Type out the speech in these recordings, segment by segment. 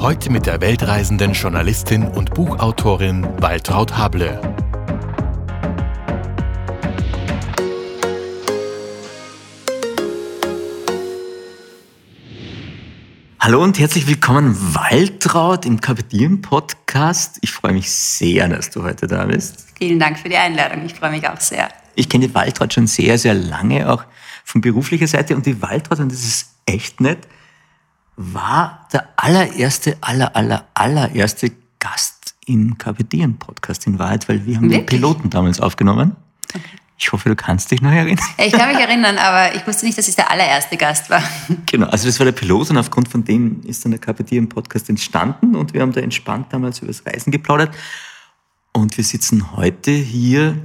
Heute mit der weltreisenden Journalistin und Buchautorin Waltraud Hable. Hallo und herzlich willkommen, Waltraud, im Kapitieren Podcast. Ich freue mich sehr, dass du heute da bist. Vielen Dank für die Einladung. Ich freue mich auch sehr. Ich kenne die Waltraud schon sehr, sehr lange, auch von beruflicher Seite. Und die Waltraud, und das ist echt nett, war der allererste, aller, aller, allererste Gast im Kapitieren Podcast in Wahrheit, weil wir haben Wirklich? den Piloten damals aufgenommen. Ich hoffe, du kannst dich noch erinnern. Ich kann mich erinnern, aber ich wusste nicht, dass ich der allererste Gast war. Genau, also das war der Pilot und aufgrund von dem ist dann der Kapitier Podcast entstanden und wir haben da entspannt damals über das Reisen geplaudert. Und wir sitzen heute hier,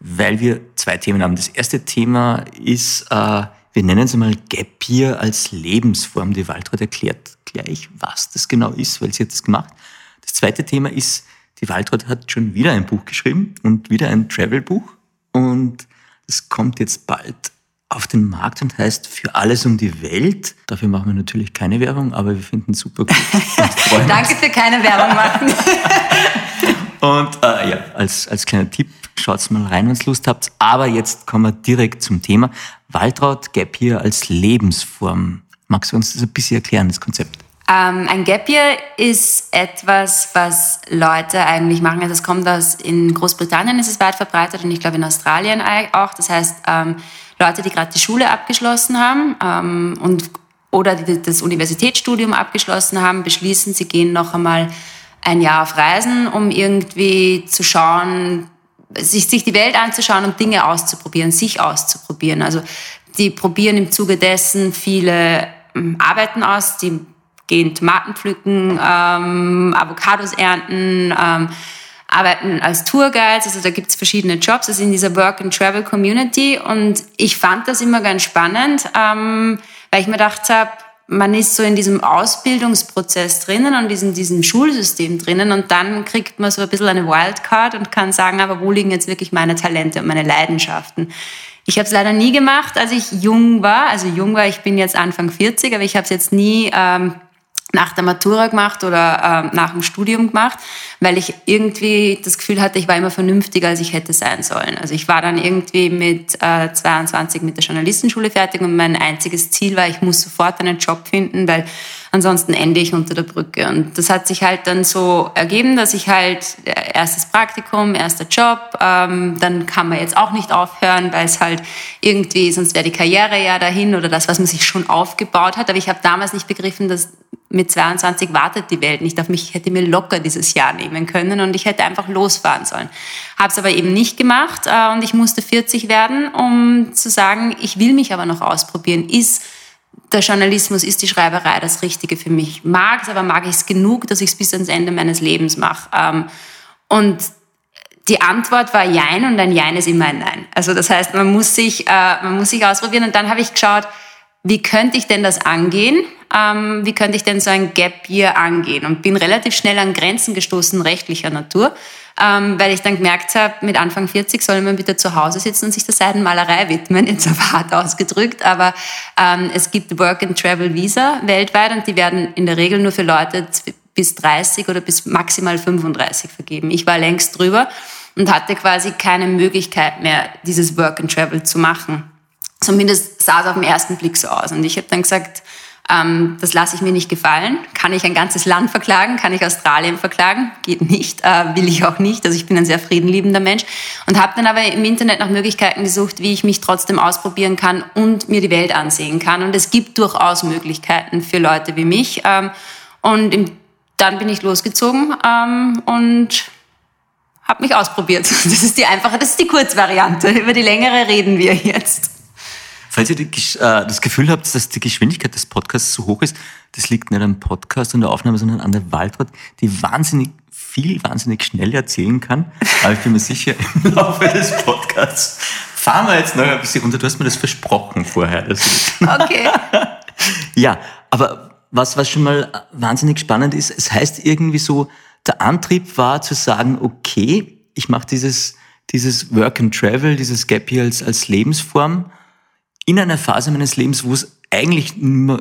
weil wir zwei Themen haben. Das erste Thema ist, äh, wir nennen es einmal Gap Year als Lebensform. Die Waltraud erklärt gleich, was das genau ist, weil sie hat das gemacht. Das zweite Thema ist, die Waltraud hat schon wieder ein Buch geschrieben und wieder ein Travel-Buch. Und es kommt jetzt bald auf den Markt und heißt Für alles um die Welt. Dafür machen wir natürlich keine Werbung, aber wir finden es super gut. Danke für keine Werbung machen. Und äh, ja, als, als kleiner Tipp, schaut's mal rein, wenn's Lust habt. Aber jetzt kommen wir direkt zum Thema. Waltraud Gap hier als Lebensform. Magst du uns das ein bisschen erklären, das Konzept? Ähm, ein Gap Year ist etwas, was Leute eigentlich machen. Also es kommt aus, in Großbritannien ist es weit verbreitet und ich glaube in Australien auch. Das heißt, ähm, Leute, die gerade die Schule abgeschlossen haben ähm, und oder die das Universitätsstudium abgeschlossen haben, beschließen, sie gehen noch einmal ein Jahr auf Reisen, um irgendwie zu schauen, sich, sich die Welt anzuschauen und Dinge auszuprobieren, sich auszuprobieren. Also die probieren im Zuge dessen viele ähm, Arbeiten aus, die gehen Tomaten pflücken, ähm, Avocados ernten, ähm, arbeiten als Tourguides, also da gibt's verschiedene Jobs, also in dieser Work-and-Travel-Community und ich fand das immer ganz spannend, ähm, weil ich mir gedacht habe, man ist so in diesem Ausbildungsprozess drinnen und in diesem Schulsystem drinnen und dann kriegt man so ein bisschen eine Wildcard und kann sagen, aber wo liegen jetzt wirklich meine Talente und meine Leidenschaften? Ich habe es leider nie gemacht, als ich jung war. Also jung war, ich bin jetzt Anfang 40, aber ich habe es jetzt nie ähm, nach der Matura gemacht oder ähm, nach dem Studium gemacht, weil ich irgendwie das Gefühl hatte, ich war immer vernünftiger, als ich hätte sein sollen. Also ich war dann irgendwie mit äh, 22 mit der Journalistenschule fertig und mein einziges Ziel war, ich muss sofort einen Job finden, weil ansonsten ende ich unter der Brücke. Und das hat sich halt dann so ergeben, dass ich halt äh, erstes Praktikum, erster Job, ähm, dann kann man jetzt auch nicht aufhören, weil es halt irgendwie, sonst wäre die Karriere ja dahin oder das, was man sich schon aufgebaut hat. Aber ich habe damals nicht begriffen, dass mit 22 wartet die Welt nicht auf mich. Ich hätte mir locker dieses Jahr nehmen können und ich hätte einfach losfahren sollen. Habe es aber eben nicht gemacht äh, und ich musste 40 werden, um zu sagen, ich will mich aber noch ausprobieren. Ist der Journalismus, ist die Schreiberei das Richtige für mich? Mag es, aber mag ich es genug, dass ich es bis ans Ende meines Lebens mache? Ähm, und die Antwort war Jein und ein Jein ist immer ein Nein. Also das heißt, man muss sich, äh, man muss sich ausprobieren und dann habe ich geschaut, wie könnte ich denn das angehen? Ähm, wie könnte ich denn so ein Gap Year angehen? Und bin relativ schnell an Grenzen gestoßen rechtlicher Natur, ähm, weil ich dann gemerkt habe, mit Anfang 40 soll man bitte zu Hause sitzen und sich der Seidenmalerei widmen, jetzt auf hart ausgedrückt, aber ähm, es gibt Work and Travel Visa weltweit und die werden in der Regel nur für Leute bis 30 oder bis maximal 35 vergeben. Ich war längst drüber und hatte quasi keine Möglichkeit mehr, dieses Work and Travel zu machen. Zumindest sah es auf den ersten Blick so aus. Und ich habe dann gesagt, ähm, das lasse ich mir nicht gefallen. Kann ich ein ganzes Land verklagen? Kann ich Australien verklagen? Geht nicht, äh, will ich auch nicht. Also ich bin ein sehr friedenliebender Mensch und habe dann aber im Internet nach Möglichkeiten gesucht, wie ich mich trotzdem ausprobieren kann und mir die Welt ansehen kann. Und es gibt durchaus Möglichkeiten für Leute wie mich. Ähm, und im, dann bin ich losgezogen ähm, und habe mich ausprobiert. Das ist die einfache, das ist die Kurzvariante. Über die längere reden wir jetzt. Falls ihr die, äh, das Gefühl habt, dass die Geschwindigkeit des Podcasts zu hoch ist, das liegt nicht am Podcast und der Aufnahme, sondern an der Waldrat, die wahnsinnig viel, wahnsinnig schnell erzählen kann. Aber ich bin mir sicher, im Laufe des Podcasts fahren wir jetzt noch ein bisschen runter. Du hast mir das versprochen vorher. Okay. ja, aber was, was schon mal wahnsinnig spannend ist, es heißt irgendwie so, der Antrieb war zu sagen, okay, ich mache dieses, dieses Work and Travel, dieses Gap hier als, als Lebensform in einer Phase meines Lebens, wo es eigentlich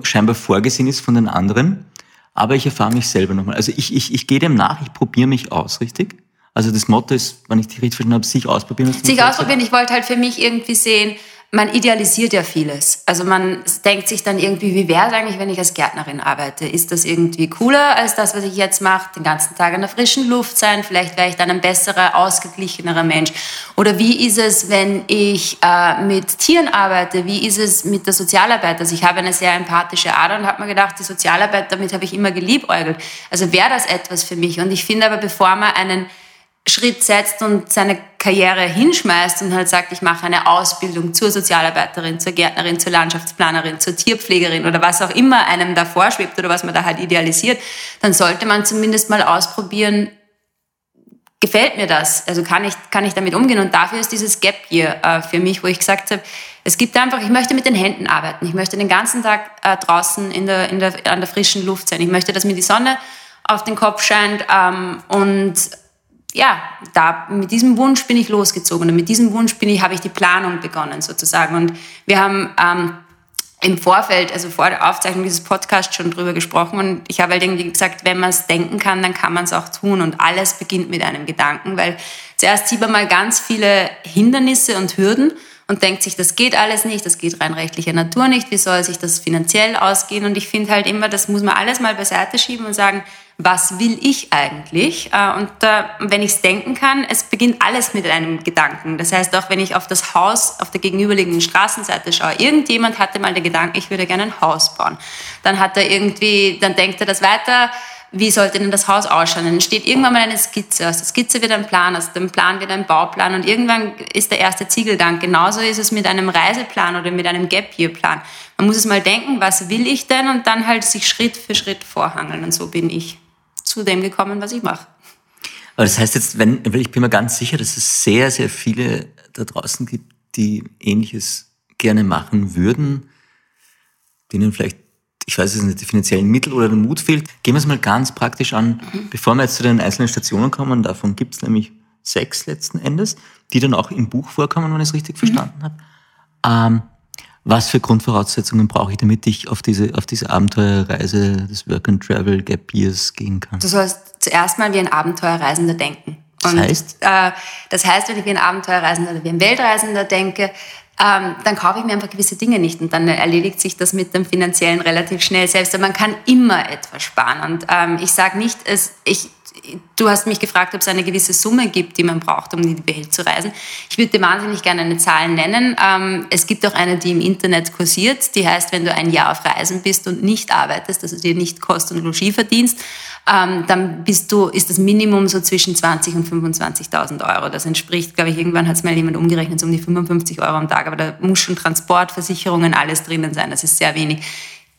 scheinbar vorgesehen ist von den anderen, aber ich erfahre mich selber nochmal. Also ich, ich, ich gehe dem nach, ich probiere mich aus, richtig? Also das Motto ist, wenn ich dich richtig verstanden habe, sich ausprobieren. Sich ausprobieren. Ich wollte halt für mich irgendwie sehen, man idealisiert ja vieles. Also man denkt sich dann irgendwie, wie wäre es eigentlich, wenn ich als Gärtnerin arbeite? Ist das irgendwie cooler als das, was ich jetzt mache? Den ganzen Tag in der frischen Luft sein? Vielleicht wäre ich dann ein besserer, ausgeglichenerer Mensch. Oder wie ist es, wenn ich äh, mit Tieren arbeite? Wie ist es mit der Sozialarbeit? Also ich habe eine sehr empathische Ader und habe mir gedacht, die Sozialarbeit, damit habe ich immer geliebäugelt. Also wäre das etwas für mich? Und ich finde aber, bevor man einen Schritt setzt und seine Karriere hinschmeißt und halt sagt, ich mache eine Ausbildung zur Sozialarbeiterin, zur Gärtnerin, zur Landschaftsplanerin, zur Tierpflegerin oder was auch immer einem da vorschwebt oder was man da halt idealisiert, dann sollte man zumindest mal ausprobieren, gefällt mir das? Also kann ich, kann ich damit umgehen? Und dafür ist dieses Gap hier äh, für mich, wo ich gesagt habe, es gibt einfach, ich möchte mit den Händen arbeiten. Ich möchte den ganzen Tag äh, draußen in der, in der, an der frischen Luft sein. Ich möchte, dass mir die Sonne auf den Kopf scheint ähm, und ja, da, mit diesem Wunsch bin ich losgezogen und mit diesem Wunsch bin ich, habe ich die Planung begonnen sozusagen. Und wir haben ähm, im Vorfeld, also vor der Aufzeichnung dieses Podcasts schon drüber gesprochen und ich habe halt irgendwie gesagt, wenn man es denken kann, dann kann man es auch tun und alles beginnt mit einem Gedanken, weil zuerst sieht man mal ganz viele Hindernisse und Hürden und denkt sich, das geht alles nicht, das geht rein rechtlicher Natur nicht, wie soll sich das finanziell ausgehen und ich finde halt immer, das muss man alles mal beiseite schieben und sagen, was will ich eigentlich? Äh, und wenn ich es denken kann, es beginnt alles mit einem Gedanken. Das heißt, auch wenn ich auf das Haus auf der gegenüberliegenden Straßenseite schaue, irgendjemand hatte mal den Gedanken, ich würde gerne ein Haus bauen. Dann hat er irgendwie, dann denkt er das weiter, wie sollte denn das Haus ausschauen? Dann steht irgendwann mal eine Skizze. Aus der Skizze wird ein Plan, aus dem Plan wird ein Bauplan und irgendwann ist der erste Ziegelgang. Genauso ist es mit einem Reiseplan oder mit einem Gap-Year-Plan. Man muss es mal denken, was will ich denn und dann halt sich Schritt für Schritt vorhangeln und so bin ich zu dem gekommen, was ich mache. Aber das heißt jetzt, wenn, ich bin mir ganz sicher, dass es sehr, sehr viele da draußen gibt, die Ähnliches gerne machen würden, denen vielleicht, ich weiß es nicht, die finanziellen Mittel oder der Mut fehlt. Gehen wir es mal ganz praktisch an, mhm. bevor wir jetzt zu den einzelnen Stationen kommen. Davon gibt es nämlich sechs letzten Endes, die dann auch im Buch vorkommen, wenn ich es richtig mhm. verstanden habe. Ähm, was für Grundvoraussetzungen brauche ich, damit ich auf diese, auf diese Abenteuerreise des Work and Travel Gap Years gehen kann? Du sollst zuerst mal wie ein Abenteuerreisender denken. Und, das heißt? Äh, das heißt, wenn ich wie ein Abenteuerreisender oder wie ein Weltreisender denke, ähm, dann kaufe ich mir einfach gewisse Dinge nicht und dann erledigt sich das mit dem Finanziellen relativ schnell selbst. Aber man kann immer etwas sparen. Und ähm, ich sage nicht, es, ich, du hast mich gefragt, ob es eine gewisse Summe gibt, die man braucht, um in die Welt zu reisen. Ich würde dir wahnsinnig gerne eine Zahl nennen. Ähm, es gibt auch eine, die im Internet kursiert, die heißt, wenn du ein Jahr auf Reisen bist und nicht arbeitest, also dir nicht Kost und Logis verdienst, ähm, dann bist du, ist das Minimum so zwischen 20 und 25.000 Euro. Das entspricht, glaube ich, irgendwann hat es mal jemand umgerechnet, so um die 55 Euro am Tag. Aber da muss schon Transport, Versicherungen, alles drinnen sein. Das ist sehr wenig.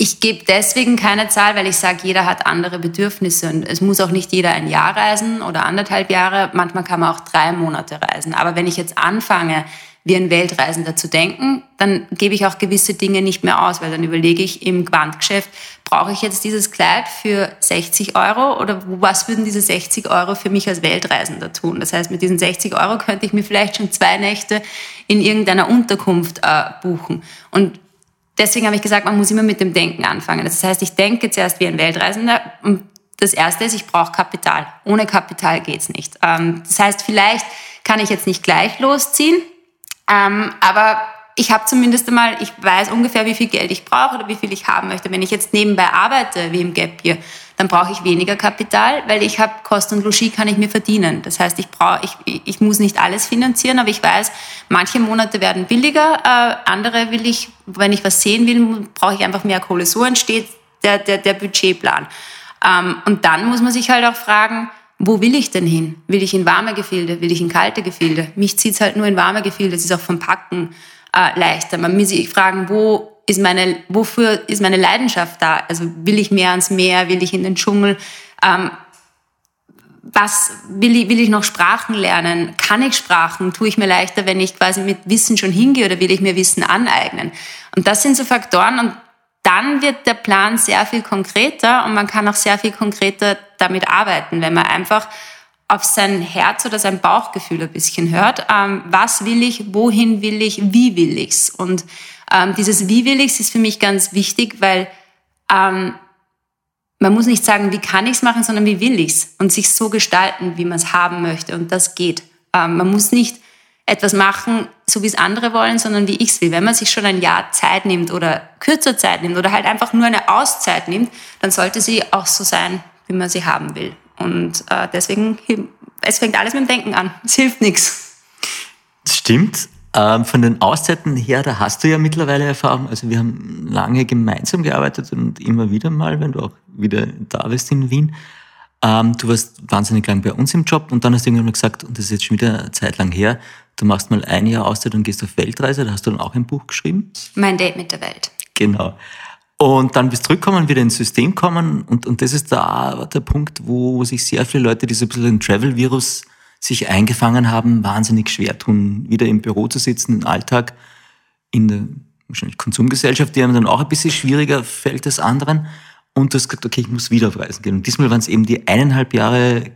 Ich gebe deswegen keine Zahl, weil ich sage, jeder hat andere Bedürfnisse und es muss auch nicht jeder ein Jahr reisen oder anderthalb Jahre. Manchmal kann man auch drei Monate reisen. Aber wenn ich jetzt anfange, wie ein Weltreisender zu denken, dann gebe ich auch gewisse Dinge nicht mehr aus, weil dann überlege ich im Quantgeschäft, brauche ich jetzt dieses Kleid für 60 Euro oder was würden diese 60 Euro für mich als Weltreisender tun? Das heißt, mit diesen 60 Euro könnte ich mir vielleicht schon zwei Nächte in irgendeiner Unterkunft äh, buchen. Und deswegen habe ich gesagt, man muss immer mit dem Denken anfangen. Das heißt, ich denke zuerst wie ein Weltreisender und das Erste ist, ich brauche Kapital. Ohne Kapital geht's nicht. Ähm, das heißt, vielleicht kann ich jetzt nicht gleich losziehen, ähm, aber ich habe zumindest einmal, ich weiß ungefähr, wie viel Geld ich brauche oder wie viel ich haben möchte. Wenn ich jetzt nebenbei arbeite, wie im Gap hier, dann brauche ich weniger Kapital, weil ich habe Kost und Logis kann ich mir verdienen. Das heißt, ich brauche, ich, ich muss nicht alles finanzieren, aber ich weiß, manche Monate werden billiger, äh, andere will ich, wenn ich was sehen will, brauche ich einfach mehr Kohle. So entsteht der, der, der Budgetplan. Ähm, und dann muss man sich halt auch fragen, wo will ich denn hin? Will ich in warme Gefilde? Will ich in kalte Gefilde? Mich zieht's halt nur in warme Gefilde. Das ist auch vom Packen äh, leichter. Man muss sich fragen, wo ist meine, wofür ist meine Leidenschaft da? Also will ich mehr ans Meer, will ich in den Dschungel? Ähm, was will ich, will ich noch Sprachen lernen? Kann ich Sprachen? Tue ich mir leichter, wenn ich quasi mit Wissen schon hingehe oder will ich mir Wissen aneignen? Und das sind so Faktoren und dann wird der Plan sehr viel konkreter und man kann auch sehr viel konkreter damit arbeiten, wenn man einfach auf sein Herz oder sein Bauchgefühl ein bisschen hört. Ähm, was will ich? Wohin will ich? Wie will ich's? Und ähm, dieses Wie will ich's ist für mich ganz wichtig, weil ähm, man muss nicht sagen, wie kann ich's machen, sondern wie will ich's und sich so gestalten, wie man es haben möchte. Und das geht. Ähm, man muss nicht etwas machen, so wie es andere wollen, sondern wie ich's will. Wenn man sich schon ein Jahr Zeit nimmt oder kürzer Zeit nimmt oder halt einfach nur eine Auszeit nimmt, dann sollte sie auch so sein, wie man sie haben will. Und äh, deswegen, es fängt alles mit dem Denken an. Es hilft nichts. Stimmt. Ähm, von den Auszeiten her, da hast du ja mittlerweile Erfahrung. Also wir haben lange gemeinsam gearbeitet und immer wieder mal, wenn du auch wieder da bist in Wien. Ähm, du warst wahnsinnig lang bei uns im Job und dann hast du irgendwann mal gesagt, und das ist jetzt schon wieder eine Zeit lang her, du machst mal ein Jahr Auszeit und gehst auf Weltreise. Da hast du dann auch ein Buch geschrieben. Mein Date mit der Welt. Genau. Und dann bist zurückkommen, wieder ins System kommen. Und, und das ist da der Punkt, wo sich sehr viele Leute, die so ein bisschen den Travel-Virus sich eingefangen haben, wahnsinnig schwer tun, wieder im Büro zu sitzen, im Alltag, in der wahrscheinlich Konsumgesellschaft, die einem dann auch ein bisschen schwieriger fällt als anderen. Und du hast gesagt, okay, ich muss wieder auf Reisen gehen. Und diesmal waren es eben die eineinhalb Jahre,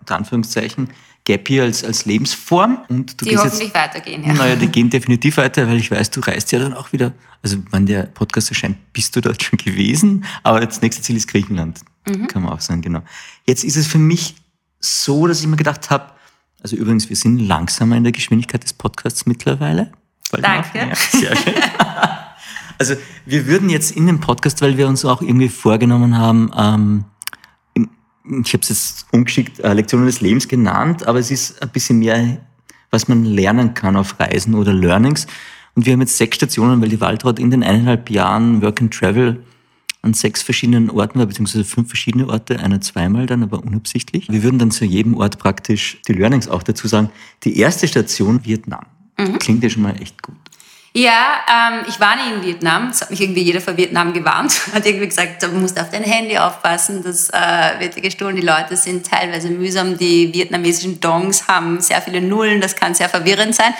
unter Anführungszeichen, Gap Year als, als Lebensform. Und du die gehst hoffentlich jetzt, weitergehen, ja. Naja, die gehen definitiv weiter, weil ich weiß, du reist ja dann auch wieder. Also, wenn der Podcast erscheint, bist du dort schon gewesen. Aber das nächste Ziel ist Griechenland. Mhm. Kann man auch sagen, genau. Jetzt ist es für mich so, dass ich mir gedacht habe, also übrigens, wir sind langsamer in der Geschwindigkeit des Podcasts mittlerweile. Danke. Ja, sehr schön. Also wir würden jetzt in dem Podcast, weil wir uns auch irgendwie vorgenommen haben, ähm, ich habe es jetzt ungeschickt äh, Lektionen des Lebens genannt, aber es ist ein bisschen mehr, was man lernen kann auf Reisen oder Learnings. Und wir haben jetzt sechs Stationen, weil die Waltraud in den eineinhalb Jahren Work and Travel an sechs verschiedenen Orten war, beziehungsweise fünf verschiedene Orte, einer zweimal dann, aber unabsichtlich. Wir würden dann zu jedem Ort praktisch die Learnings auch dazu sagen. Die erste Station Vietnam. Klingt ja schon mal echt gut. Ja, ähm, ich war nie in Vietnam. Es hat mich irgendwie jeder vor Vietnam gewarnt. Hat irgendwie gesagt, du musst auf dein Handy aufpassen, das äh, wird dir gestohlen. Die Leute sind teilweise mühsam. Die vietnamesischen Dongs haben sehr viele Nullen. Das kann sehr verwirrend sein.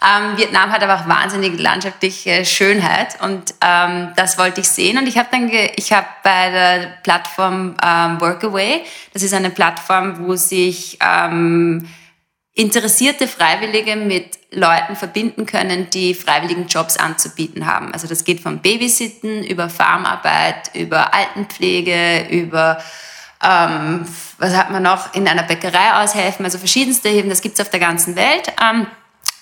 Ähm, Vietnam hat aber auch wahnsinnig landschaftliche Schönheit und ähm, das wollte ich sehen. Und ich habe dann, ich habe bei der Plattform ähm, Workaway, das ist eine Plattform, wo sich ähm, interessierte Freiwillige mit Leuten verbinden können, die freiwilligen Jobs anzubieten haben. Also das geht vom Babysitten über Farmarbeit, über Altenpflege, über ähm, was hat man noch in einer Bäckerei aushelfen, also verschiedenste Heben, das gibt's auf der ganzen Welt. Ähm,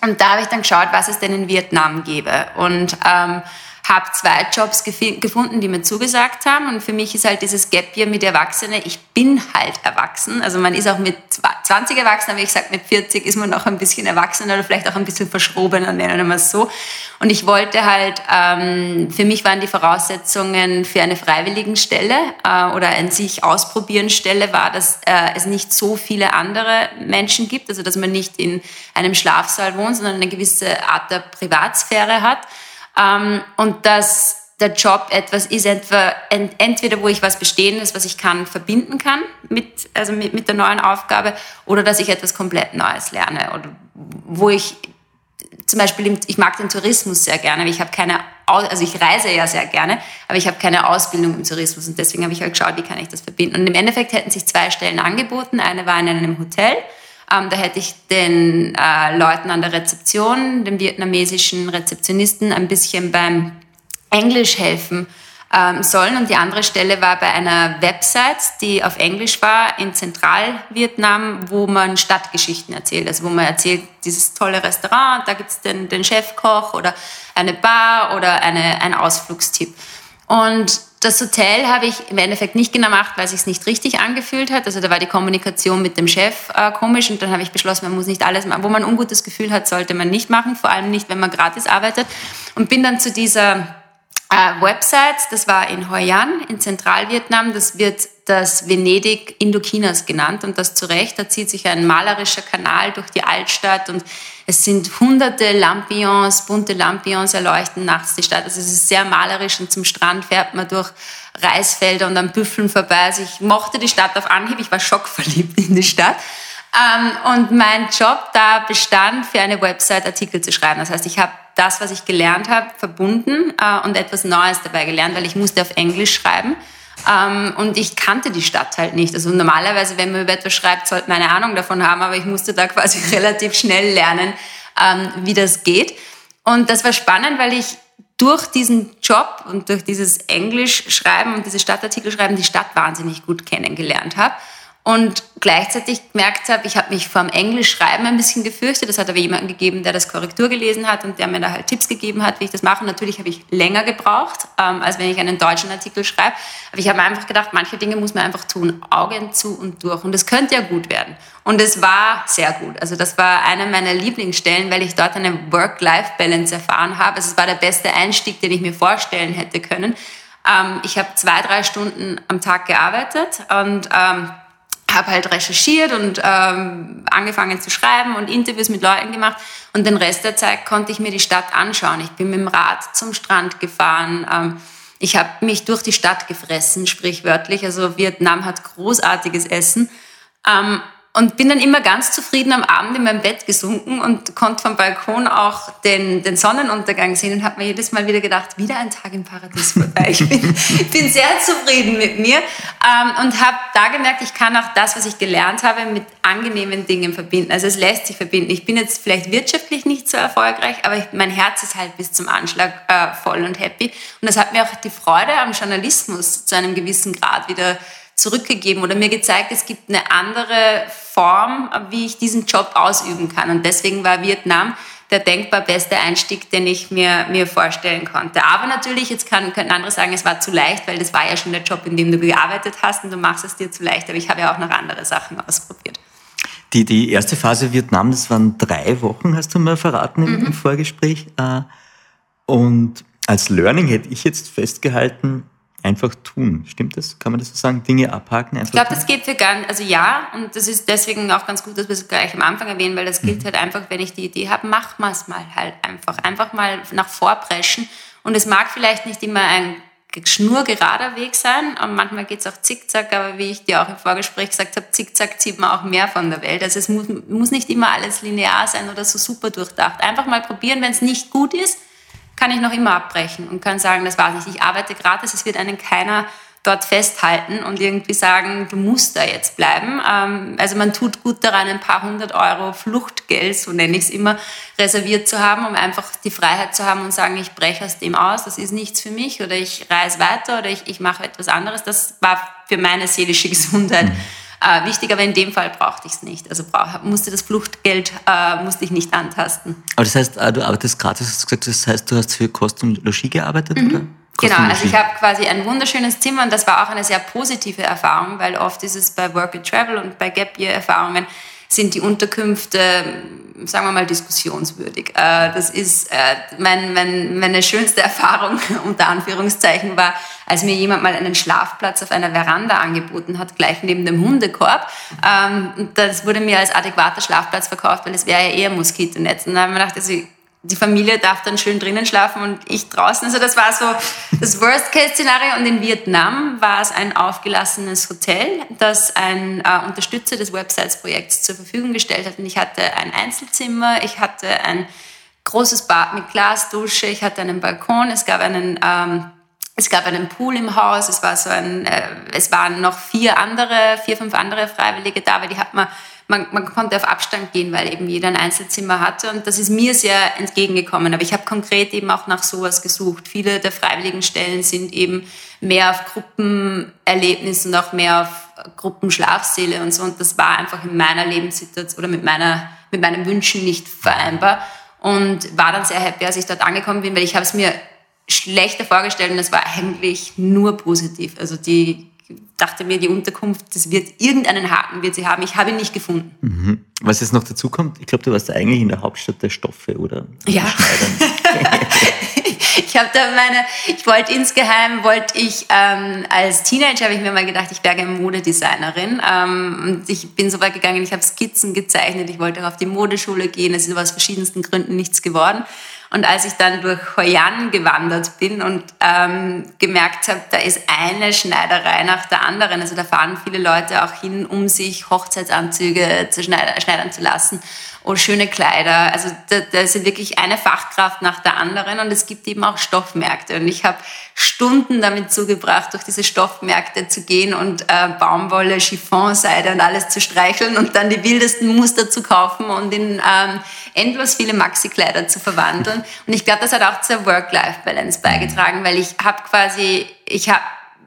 und da habe ich dann geschaut, was es denn in Vietnam gäbe. Und ähm, habe zwei Jobs gefunden, die mir zugesagt haben. Und für mich ist halt dieses Gap hier mit Erwachsenen, ich bin halt erwachsen. Also man ist auch mit 20 erwachsen, aber ich sage, mit 40 ist man noch ein bisschen erwachsener oder vielleicht auch ein bisschen verschrobener, nennen wir es so. Und ich wollte halt, ähm, für mich waren die Voraussetzungen für eine Freiwilligenstelle äh, oder ein sich ausprobieren Stelle war, dass äh, es nicht so viele andere Menschen gibt, also dass man nicht in einem Schlafsaal wohnt, sondern eine gewisse Art der Privatsphäre hat. Ähm, und dass der Job etwas ist, etwa, entweder wo ich was Bestehendes, was ich kann, verbinden kann mit, also mit, mit der neuen Aufgabe oder dass ich etwas komplett Neues lerne oder wo ich zum Beispiel, ich mag den Tourismus sehr gerne, aber ich habe keine, also ich reise ja sehr gerne, aber ich habe keine Ausbildung im Tourismus und deswegen habe ich halt geschaut, wie kann ich das verbinden. Und im Endeffekt hätten sich zwei Stellen angeboten. Eine war in einem Hotel ähm, da hätte ich den äh, Leuten an der Rezeption, den vietnamesischen Rezeptionisten, ein bisschen beim Englisch helfen ähm, sollen. Und die andere Stelle war bei einer Website, die auf Englisch war, in Zentralvietnam, wo man Stadtgeschichten erzählt. Also wo man erzählt, dieses tolle Restaurant, da gibt's den, den Chefkoch oder eine Bar oder eine, ein Ausflugstipp. Und das Hotel habe ich im Endeffekt nicht gemacht, weil es nicht richtig angefühlt hat. Also da war die Kommunikation mit dem Chef äh, komisch und dann habe ich beschlossen, man muss nicht alles machen. Wo man ein ungutes Gefühl hat, sollte man nicht machen, vor allem nicht, wenn man gratis arbeitet. Und bin dann zu dieser äh, Website, das war in Hoi An in Zentralvietnam, das wird das Venedig Indochinas genannt und das zu Recht. Da zieht sich ein malerischer Kanal durch die Altstadt und Es sind hunderte Lampions, bunte Lampions erleuchten nachts die Stadt. Also es ist sehr malerisch und zum Strand fährt man durch Reisfelder und an Büffeln vorbei. Also ich mochte die Stadt auf Anhieb, ich war schockverliebt in die Stadt. Ähm, und mein Job da bestand, für eine Website Artikel zu schreiben. Das heißt, ich habe das, was ich gelernt habe, verbunden äh, und etwas Neues dabei gelernt, weil ich musste auf Englisch schreiben. Ähm, und ich kannte die Stadt halt nicht. Also normalerweise, wenn man über etwas schreibt, sollte man eine Ahnung davon haben, aber ich musste da quasi relativ schnell lernen, ähm, wie das geht. Und das war spannend, weil ich durch diesen Job und durch dieses Englisch schreiben und diese Stadtartikel schreiben die Stadt wahnsinnig gut kennengelernt habe und gleichzeitig gemerkt habe, ich habe mich vor dem Englischschreiben ein bisschen gefürchtet. Das hat aber jemanden gegeben, der das Korrektur gelesen hat und der mir da halt Tipps gegeben hat, wie ich das mache. Natürlich habe ich länger gebraucht, ähm, als wenn ich einen deutschen Artikel schreibe. Aber ich habe einfach gedacht, manche Dinge muss man einfach tun, Augen zu und durch. Und es könnte ja gut werden. Und es war sehr gut. Also das war eine meiner Lieblingsstellen, weil ich dort eine Work-Life-Balance erfahren habe. Also es war der beste Einstieg, den ich mir vorstellen hätte können. Ähm, ich habe zwei, drei Stunden am Tag gearbeitet und ähm, habe halt recherchiert und ähm, angefangen zu schreiben und Interviews mit Leuten gemacht. Und den Rest der Zeit konnte ich mir die Stadt anschauen. Ich bin mit dem Rad zum Strand gefahren. Ähm, ich habe mich durch die Stadt gefressen, sprichwörtlich. Also Vietnam hat großartiges Essen. Ähm, und bin dann immer ganz zufrieden am Abend in meinem Bett gesunken und konnte vom Balkon auch den, den Sonnenuntergang sehen und habe mir jedes Mal wieder gedacht, wieder ein Tag im Paradies vorbei. Ich bin, bin sehr zufrieden mit mir ähm, und habe da gemerkt, ich kann auch das, was ich gelernt habe, mit angenehmen Dingen verbinden. Also es lässt sich verbinden. Ich bin jetzt vielleicht wirtschaftlich nicht so erfolgreich, aber ich, mein Herz ist halt bis zum Anschlag äh, voll und happy. Und das hat mir auch die Freude am Journalismus zu einem gewissen Grad wieder zurückgegeben oder mir gezeigt, es gibt eine andere Form, wie ich diesen Job ausüben kann. Und deswegen war Vietnam der denkbar beste Einstieg, den ich mir, mir vorstellen konnte. Aber natürlich, jetzt kann, könnten andere sagen, es war zu leicht, weil das war ja schon der Job, in dem du gearbeitet hast und du machst es dir zu leicht. Aber ich habe ja auch noch andere Sachen ausprobiert. Die, die erste Phase Vietnam, das waren drei Wochen, hast du mal verraten im, mhm. im Vorgespräch. Äh, und als Learning hätte ich jetzt festgehalten, einfach tun. Stimmt das? Kann man das so sagen? Dinge abhaken? ich glaube, das geht für ganz, also ja, und das ist deswegen auch ganz gut, dass wir es gleich am Anfang erwähnen, weil das gilt mhm. halt einfach, wenn ich die Idee habe, mach mal es mal halt einfach. Einfach mal nach vorpreschen. Und es mag vielleicht nicht immer ein schnurgerader Weg sein. Und manchmal geht es auch zickzack, aber wie ich dir auch im Vorgespräch gesagt habe, zickzack zieht man auch mehr von der Welt. Also es muss, muss nicht immer alles linear sein oder so super durchdacht. Einfach mal probieren, wenn es nicht gut ist, kann ich noch immer abbrechen und kann sagen, das war's nicht. Ich arbeite gratis, es wird einen keiner dort festhalten und irgendwie sagen, du musst da jetzt bleiben. Ähm, also man tut gut daran, ein paar hundert Euro Fluchtgeld, so nenne ich es immer, reserviert zu haben, um einfach die Freiheit zu haben und sagen, ich breche aus dem aus, das ist nichts für mich oder ich reise weiter oder ich, ich mache etwas anderes. Das war für meine seelische Gesundheit. Mhm äh, wichtig, aber in dem Fall brauchte ich es nicht. Also brauch, musste das Fluchtgeld äh, musste ich nicht antasten. Aber das heißt, äh, du arbeitest gratis, hast du gesagt, das heißt, du hast für Kost und Logis gearbeitet, mhm. oder? Genau, also ich habe quasi ein wunderschönes Zimmer und das war auch eine sehr positive Erfahrung, weil oft ist es bei Work and Travel und bei Gap Year Erfahrungen, sind die Unterkünfte, sagen wir mal, diskussionswürdig. Äh, das ist äh, mein, mein, meine schönste Erfahrung, unter Anführungszeichen, war, als mir jemand mal einen Schlafplatz auf einer Veranda angeboten hat, gleich neben dem Hundekorb. Ähm, das wurde mir als adäquater Schlafplatz verkauft, weil es wäre ja eher Moskitonetz. Und dann habe ich mir gedacht, also die Familie darf dann schön drinnen schlafen und ich draußen. Also das war so das Worst-Case-Szenario. Und in Vietnam war es ein aufgelassenes Hotel, das ein äh, Unterstützer des Websites-Projekts zur Verfügung gestellt hat. Und ich hatte ein Einzelzimmer, ich hatte ein großes Bad mit Glasdusche, ich hatte einen Balkon, es gab einen ähm, es gab einen Pool im Haus, es war so ein, äh, es waren noch vier andere, vier, fünf andere Freiwillige da, weil die hat man man, man konnte auf Abstand gehen, weil eben jeder ein Einzelzimmer hatte und das ist mir sehr entgegengekommen. Aber ich habe konkret eben auch nach sowas gesucht. Viele der freiwilligen Stellen sind eben mehr auf Gruppenerlebnis und auch mehr auf Gruppenschlafsäle und so und das war einfach in meiner Lebenssituation oder mit meiner mit meinen Wünschen nicht vereinbar und war dann sehr happy, als ich dort angekommen bin, weil ich habe es mir schlechter vorgestellt und es war eigentlich nur positiv. Also die dachte mir, die Unterkunft, das wird irgendeinen Haken wird sie haben. Ich habe ihn nicht gefunden. Mhm. Was jetzt noch dazu kommt, ich glaube, du warst eigentlich in der Hauptstadt der Stoffe, oder? Ja. ich habe da meine, ich wollte insgeheim, wollte ich ähm, als Teenager, habe ich mir mal gedacht, ich wäre gerne Modedesignerin. Ähm, und ich bin so weit gegangen, ich habe Skizzen gezeichnet, ich wollte auch auf die Modeschule gehen, es ist aber aus verschiedensten Gründen nichts geworden. Und als ich dann durch Hoi gewandert bin und ähm, gemerkt habe, da ist eine Schneiderei nach der anderen, also da fahren viele Leute auch hin, um sich Hochzeitsanzüge zu schneidern zu lassen oder schöne Kleider. Also da, da ist wirklich eine Fachkraft nach der anderen und es gibt eben auch Stoffmärkte. Und ich habe Stunden damit zugebracht, durch diese Stoffmärkte zu gehen und äh, Baumwolle, Chiffonseide und alles zu streicheln und dann die wildesten Muster zu kaufen und in ähm, endlos viele Maxi-Kleider zu verwandeln. Und ich glaube, das hat auch zur Work-Life-Balance beigetragen, weil ich habe quasi, ich habe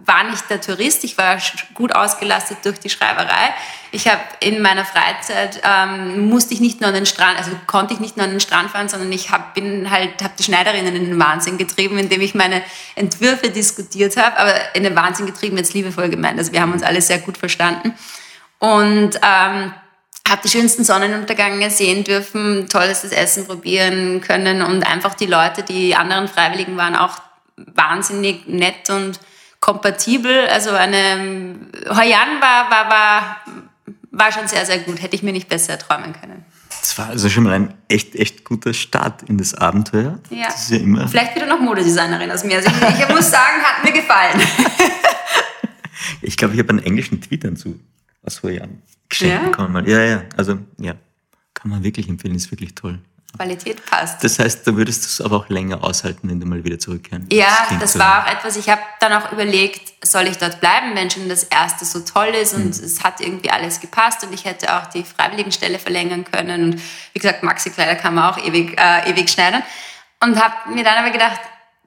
war nicht der Tourist, ich war gut ausgelastet durch die Schreiberei. Ich habe in meiner Freizeit ähm, musste ich nicht nur an den Strand, also konnte ich nicht nur an den Strand fahren, sondern ich hab, bin halt, habe die Schneiderinnen in den Wahnsinn getrieben, indem ich meine Entwürfe diskutiert habe, aber in den Wahnsinn getrieben jetzt liebevoll gemeint. Also wir haben uns alle sehr gut verstanden und ähm, habe die schönsten Sonnenuntergänge sehen dürfen, tollestes Essen probieren können und einfach die Leute, die anderen Freiwilligen waren, auch wahnsinnig nett und kompatibel. Also eine Hoi-An war, war, war, war schon sehr, sehr gut. Hätte ich mir nicht besser träumen können. Das war also schon mal ein echt, echt guter Start in das Abenteuer. Ja. Das ist ja immer Vielleicht wieder noch Modedesignerin aus mir. Also ich, ich muss sagen, hat mir gefallen. ich glaube, ich habe einen englischen Tweet dazu aus Hoi-An geschenkt ja? bekommen. Ja, ja. Also, ja. Kann man wirklich empfehlen, ist wirklich toll. Qualität passt. Das heißt, da würdest du es aber auch länger aushalten, wenn du mal wieder zurückkehren. Ja, das, das war auch etwas, ich habe dann auch überlegt, soll ich dort bleiben, wenn schon das erste so toll ist und mhm. es hat irgendwie alles gepasst und ich hätte auch die Freiwilligenstelle verlängern können und wie gesagt, Maxi-Kleider kann man auch ewig, äh, ewig schneiden und habe mir dann aber gedacht,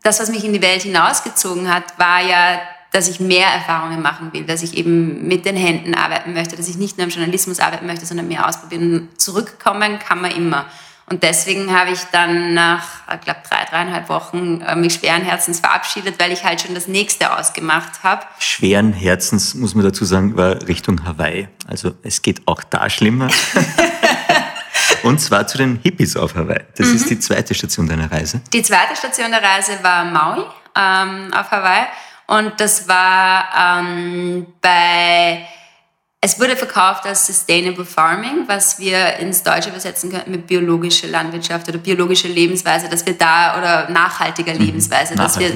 das, was mich in die Welt hinausgezogen hat, war ja dass ich mehr Erfahrungen machen will, dass ich eben mit den Händen arbeiten möchte, dass ich nicht nur im Journalismus arbeiten möchte, sondern mehr ausprobieren. Zurückkommen kann man immer. Und deswegen habe ich dann nach, ich glaube, drei, dreieinhalb Wochen äh, mich schweren Herzens verabschiedet, weil ich halt schon das nächste ausgemacht habe. Schweren Herzens, muss man dazu sagen, war Richtung Hawaii. Also es geht auch da schlimmer. Und zwar zu den Hippies auf Hawaii. Das mhm. ist die zweite Station deiner Reise. Die zweite Station der Reise war Maui ähm, auf Hawaii. Und das war ähm, bei es wurde verkauft als Sustainable Farming, was wir ins Deutsche übersetzen könnten mit biologische Landwirtschaft oder biologische Lebensweise, dass wir da oder nachhaltiger mhm. Lebensweise, dass wir,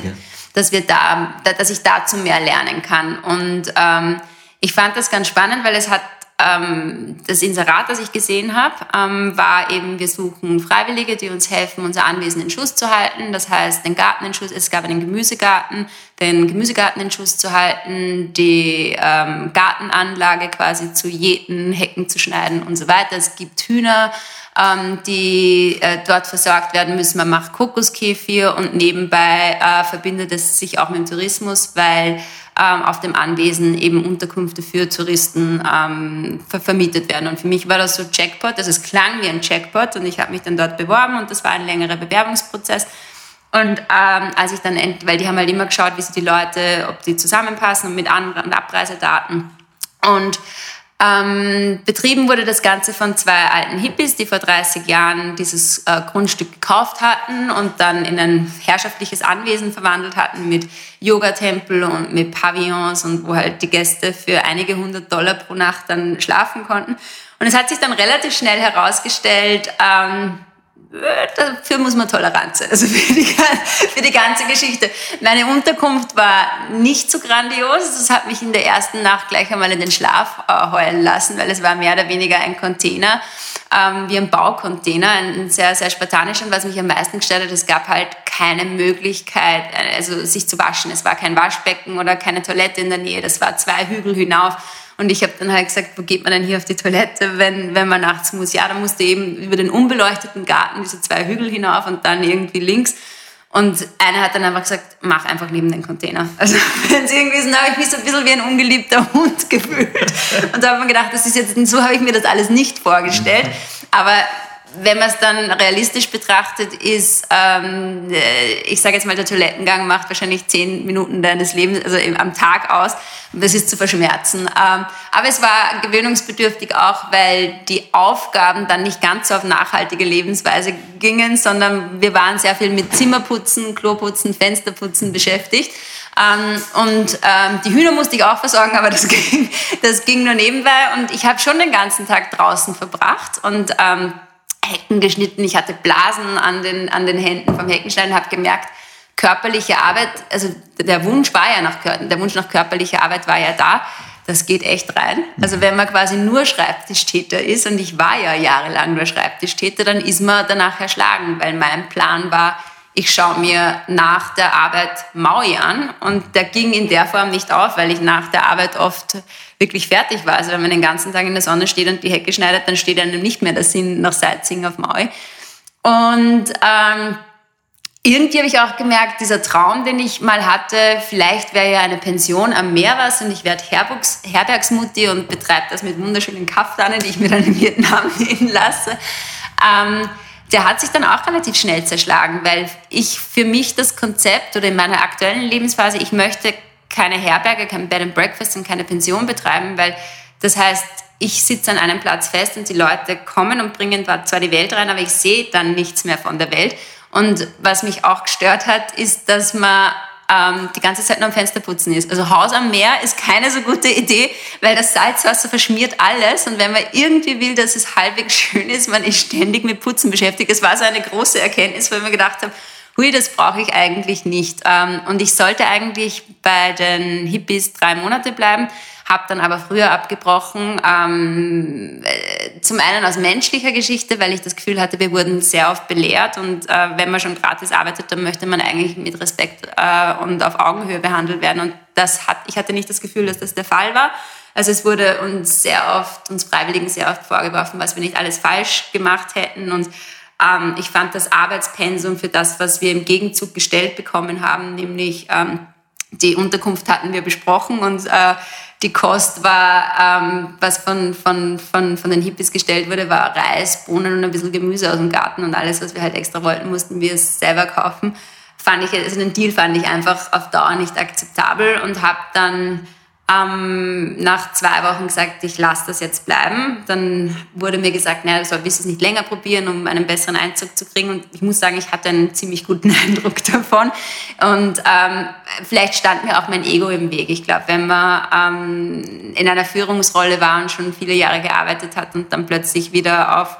dass wir da, dass ich dazu mehr lernen kann. Und ähm, ich fand das ganz spannend, weil es hat ähm, das Inserat, das ich gesehen habe, ähm, war eben, wir suchen Freiwillige, die uns helfen, unser Anwesen in Schuss zu halten. Das heißt, den Garten in Schuss, es gab einen Gemüsegarten, den Gemüsegarten in Schuss zu halten, die ähm, Gartenanlage quasi zu jäten, Hecken zu schneiden und so weiter. Es gibt Hühner, ähm, die äh, dort versorgt werden müssen. Man macht Kokoskäfir und nebenbei äh, verbindet es sich auch mit dem Tourismus, weil ähm, auf dem Anwesen eben Unterkünfte für Touristen ähm, ver vermietet werden. Und für mich war das so Jackpot, also es klang wie ein Jackpot und ich habe mich dann dort beworben und das war ein längerer Bewerbungsprozess. Und ähm, als ich dann, weil die haben halt immer geschaut, wie sind die Leute, ob die zusammenpassen und mit An- und Abreisedaten. Und ähm, betrieben wurde das Ganze von zwei alten Hippies, die vor 30 Jahren dieses äh, Grundstück gekauft hatten und dann in ein herrschaftliches Anwesen verwandelt hatten mit Yogatempel und mit Pavillons und wo halt die Gäste für einige hundert Dollar pro Nacht dann schlafen konnten. Und es hat sich dann relativ schnell herausgestellt, ähm, dafür muss man tolerant sein, also für die, für die ganze Geschichte. Meine Unterkunft war nicht so grandios, das hat mich in der ersten Nacht gleich einmal in den Schlaf äh, heulen lassen, weil es war mehr oder weniger ein Container, ähm, wie ein Baucontainer, ein sehr, sehr spartanisch und was mich am meisten gestört hat, es gab halt keine Möglichkeit, äh, also sich zu waschen. Es war kein Waschbecken oder keine Toilette in der Nähe, das war zwei Hügel hinauf und ich habe dann halt gesagt, wo geht man denn hier auf die Toilette, wenn, wenn man nachts muss? Ja, dann musste eben über den unbeleuchteten Garten diese zwei Hügel hinauf und dann irgendwie links. Und einer hat dann einfach gesagt, mach einfach neben den Container. Also wenn es irgendwie ist, habe ich mich so ein bisschen wie ein ungeliebter Hund gefühlt. Und da habe ich mir gedacht, das ist jetzt, so habe ich mir das alles nicht vorgestellt. Aber wenn man es dann realistisch betrachtet, ist, ähm, äh, ich sage jetzt mal, der Toilettengang macht wahrscheinlich zehn Minuten deines Lebens, also am Tag aus. Das ist zu verschmerzen. Ähm, aber es war gewöhnungsbedürftig auch, weil die Aufgaben dann nicht ganz so auf nachhaltige Lebensweise gingen, sondern wir waren sehr viel mit Zimmerputzen, Kloputzen, Fensterputzen beschäftigt. Ähm, und ähm, die Hühner musste ich auch versorgen, aber das ging, das ging nur nebenbei. Und ich habe schon den ganzen Tag draußen verbracht und ähm, Hecken geschnitten. Ich hatte Blasen an den, an den Händen vom Heckenschneiden, habe gemerkt, körperliche Arbeit, also der Wunsch war ja nach, der Wunsch nach körperlicher Arbeit war ja da. Das geht echt rein. Also wenn man quasi nur Schreibtischtäter ist, und ich war ja jahrelang nur Schreibtischtäter, dann ist man danach erschlagen, weil mein Plan war, ich schaue mir nach der Arbeit Maui an und der ging in der Form nicht auf, weil ich nach der Arbeit oft wirklich fertig war. Also wenn man den ganzen Tag in der Sonne steht und die Hecke schneidet, dann steht einem nicht mehr der Sinn nach Sightseeing auf Maui. Und ähm, irgendwie habe ich auch gemerkt, dieser Traum, den ich mal hatte, vielleicht wäre ja eine Pension am Meer was und ich werde Herbergs, Herbergsmutti und betreibe das mit wunderschönen Kaftanen, die ich mir dann in Vietnam nähen lasse. Ähm, der hat sich dann auch relativ schnell zerschlagen, weil ich für mich das Konzept oder in meiner aktuellen Lebensphase, ich möchte keine Herberge, kein Bed and Breakfast und keine Pension betreiben, weil das heißt, ich sitze an einem Platz fest und die Leute kommen und bringen zwar die Welt rein, aber ich sehe dann nichts mehr von der Welt. Und was mich auch gestört hat, ist, dass man ähm, die ganze Zeit nur am Fenster putzen ist. Also Haus am Meer ist keine so gute Idee, weil das Salzwasser verschmiert alles und wenn man irgendwie will, dass es halbwegs schön ist, man ist ständig mit Putzen beschäftigt. Es war so eine große Erkenntnis, weil mir gedacht habe, hui, das brauche ich eigentlich nicht. Ähm, und ich sollte eigentlich bei den Hippies drei Monate bleiben habe dann aber früher abgebrochen. Ähm, äh, zum einen aus menschlicher Geschichte, weil ich das Gefühl hatte, wir wurden sehr oft belehrt und äh, wenn man schon gratis arbeitet, dann möchte man eigentlich mit Respekt äh, und auf Augenhöhe behandelt werden. Und das hat, ich hatte nicht das Gefühl, dass das der Fall war. Also es wurde uns sehr oft, uns Freiwilligen sehr oft vorgeworfen, was wir nicht alles falsch gemacht hätten und ähm, ich fand das Arbeitspensum für das, was wir im Gegenzug gestellt bekommen haben, nämlich ähm, die Unterkunft hatten wir besprochen und äh, die Kost war, ähm, was von, von, von, von den Hippies gestellt wurde, war Reis, Bohnen und ein bisschen Gemüse aus dem Garten und alles, was wir halt extra wollten, mussten wir es selber kaufen. Fand ich, also den Deal fand ich einfach auf Dauer nicht akzeptabel und habe dann ähm, nach zwei Wochen gesagt, ich lasse das jetzt bleiben. Dann wurde mir gesagt, naja, du sollst es nicht länger probieren, um einen besseren Einzug zu kriegen. Und ich muss sagen, ich hatte einen ziemlich guten Eindruck davon. Und ähm, vielleicht stand mir auch mein Ego im Weg. Ich glaube, wenn man ähm, in einer Führungsrolle war und schon viele Jahre gearbeitet hat und dann plötzlich wieder auf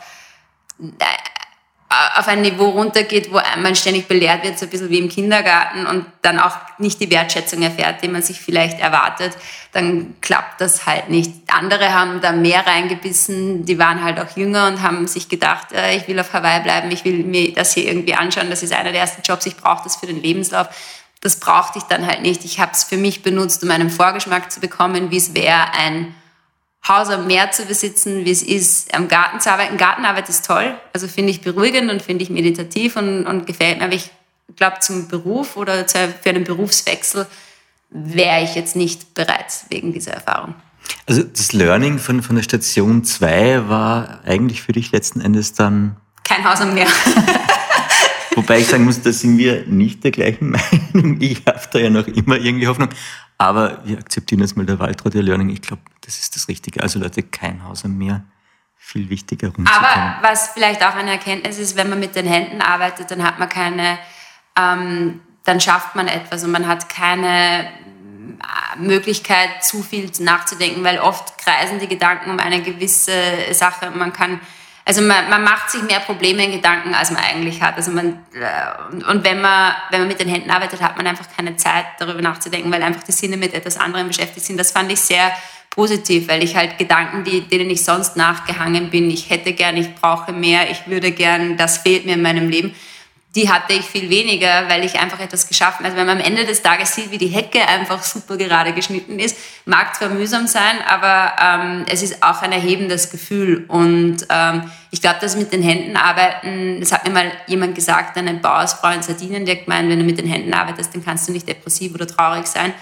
auf ein Niveau runtergeht, wo man ständig belehrt wird, so ein bisschen wie im Kindergarten und dann auch nicht die Wertschätzung erfährt, die man sich vielleicht erwartet, dann klappt das halt nicht. Andere haben da mehr reingebissen, die waren halt auch jünger und haben sich gedacht, äh, ich will auf Hawaii bleiben, ich will mir das hier irgendwie anschauen, das ist einer der ersten Jobs, ich brauche das für den Lebenslauf. Das brauchte ich dann halt nicht. Ich habe es für mich benutzt, um einen Vorgeschmack zu bekommen, wie es wäre, ein Haus am Meer zu besitzen, wie es ist, am Garten zu arbeiten. Gartenarbeit ist toll, also finde ich beruhigend und finde ich meditativ und, und gefällt mir. Aber ich glaube, zum Beruf oder für einen Berufswechsel wäre ich jetzt nicht bereit wegen dieser Erfahrung. Also das Learning von, von der Station 2 war eigentlich für dich letzten Endes dann... Kein Haus am Meer. Wobei ich sagen muss, da sind wir nicht der gleichen Meinung. Ich habe da ja noch immer irgendwie Hoffnung. Aber wir akzeptieren jetzt mal der Waltraud ihr Learning. Ich glaube, das ist das Richtige. Also Leute, kein Haus am Meer. Viel wichtiger. Aber was vielleicht auch eine Erkenntnis ist, wenn man mit den Händen arbeitet, dann hat man keine, ähm, dann schafft man etwas und man hat keine äh, Möglichkeit, zu viel nachzudenken, weil oft kreisen die Gedanken um eine gewisse Sache. Man kann also man, man macht sich mehr Probleme in Gedanken, als man eigentlich hat. Also man, äh, und wenn man, wenn man mit den Händen arbeitet, hat man einfach keine Zeit, darüber nachzudenken, weil einfach die Sinne mit etwas anderem beschäftigt sind. Das fand ich sehr positiv, weil ich halt Gedanken, die, denen ich sonst nachgehangen bin, ich hätte gern, ich brauche mehr, ich würde gern, das fehlt mir in meinem Leben, die hatte ich viel weniger, weil ich einfach etwas geschaffen habe. Also wenn man am Ende des Tages sieht, wie die Hecke einfach super gerade geschnitten ist, mag zwar mühsam sein, aber ähm, es ist auch ein erhebendes Gefühl. Und ähm, ich glaube, dass mit den Händen arbeiten, das hat mir mal jemand gesagt, eine Bauersfrau in Sardinien, die hat gemeint, wenn du mit den Händen arbeitest, dann kannst du nicht depressiv oder traurig sein.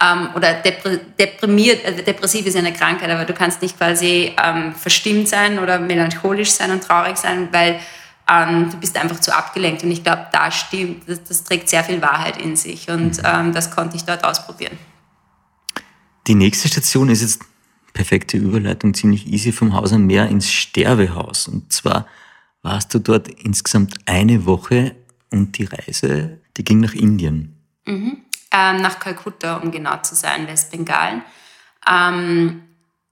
Ähm, oder deprimiert, also depressiv ist eine Krankheit, aber du kannst nicht quasi ähm, verstimmt sein oder melancholisch sein und traurig sein, weil ähm, du bist einfach zu abgelenkt. Und ich glaube, da stimmt, das, das, trägt sehr viel Wahrheit in sich und mhm. ähm, das konnte ich dort ausprobieren. Die nächste Station ist jetzt perfekte Überleitung, ziemlich easy vom Haus am Meer ins Sterbehaus. Und zwar warst du dort insgesamt eine Woche und die Reise, die ging nach Indien. Mhm. Ähm, nach Kalkutta, um genau zu sein, Westbengalen. Ähm,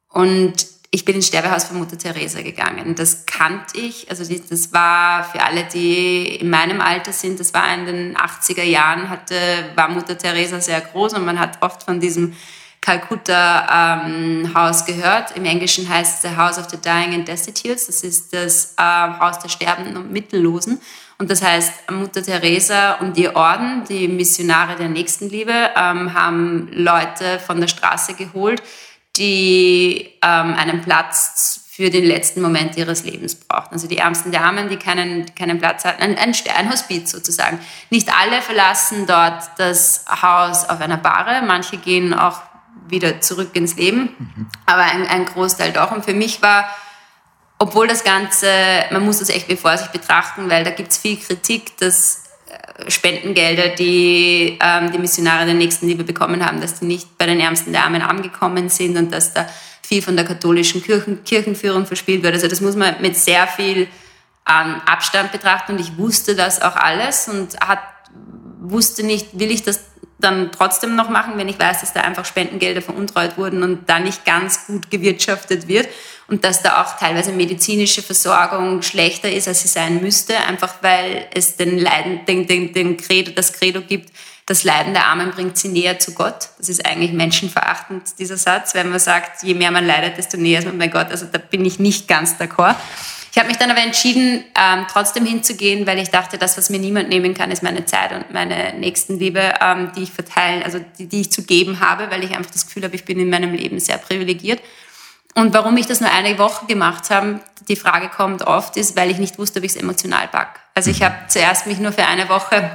und ich bin ins Sterbehaus von Mutter Teresa gegangen. Das kannte ich. Also das war für alle, die in meinem Alter sind, das war in den 80er Jahren, hatte, war Mutter Teresa sehr groß und man hat oft von diesem Calcutta ähm, gehört. Im Englischen heißt es The House of the Dying and Destitutes. Das ist das äh, Haus der Sterbenden und Mittellosen. Und das heißt, Mutter Teresa und ihr Orden, die Missionare der Nächstenliebe, ähm, haben Leute von der Straße geholt, die ähm, einen Platz für den letzten Moment ihres Lebens brauchten. Also die ärmsten Damen, die keinen, keinen Platz hatten, ein, ein, ein Hospiz sozusagen. Nicht alle verlassen dort das Haus auf einer Bahre, manche gehen auch wieder zurück ins Leben, mhm. aber ein, ein Großteil doch. Und für mich war, obwohl das Ganze, man muss das echt mit Vorsicht betrachten, weil da gibt es viel Kritik, dass Spendengelder, die ähm, die Missionare der Nächstenliebe bekommen haben, dass die nicht bei den ärmsten Damen angekommen sind und dass da viel von der katholischen Kirchen, Kirchenführung verspielt wird. Also das muss man mit sehr viel ähm, Abstand betrachten und ich wusste das auch alles und hat, wusste nicht, will ich das dann trotzdem noch machen, wenn ich weiß, dass da einfach Spendengelder veruntreut wurden und da nicht ganz gut gewirtschaftet wird und dass da auch teilweise medizinische Versorgung schlechter ist, als sie sein müsste, einfach weil es den Leiden, den, den, den Credo, das Credo gibt, das Leiden der Armen bringt sie näher zu Gott. Das ist eigentlich menschenverachtend, dieser Satz, wenn man sagt, je mehr man leidet, desto näher ist man bei Gott. Also da bin ich nicht ganz d'accord. Ich habe mich dann aber entschieden, ähm, trotzdem hinzugehen, weil ich dachte, das, was mir niemand nehmen kann, ist meine Zeit und meine Nächstenliebe, ähm, die ich verteilen, also die, die ich zu geben habe, weil ich einfach das Gefühl habe, ich bin in meinem Leben sehr privilegiert. Und warum ich das nur eine Woche gemacht habe, die Frage kommt oft, ist, weil ich nicht wusste, ob ich es emotional pack. Also ich habe zuerst mich nur für eine Woche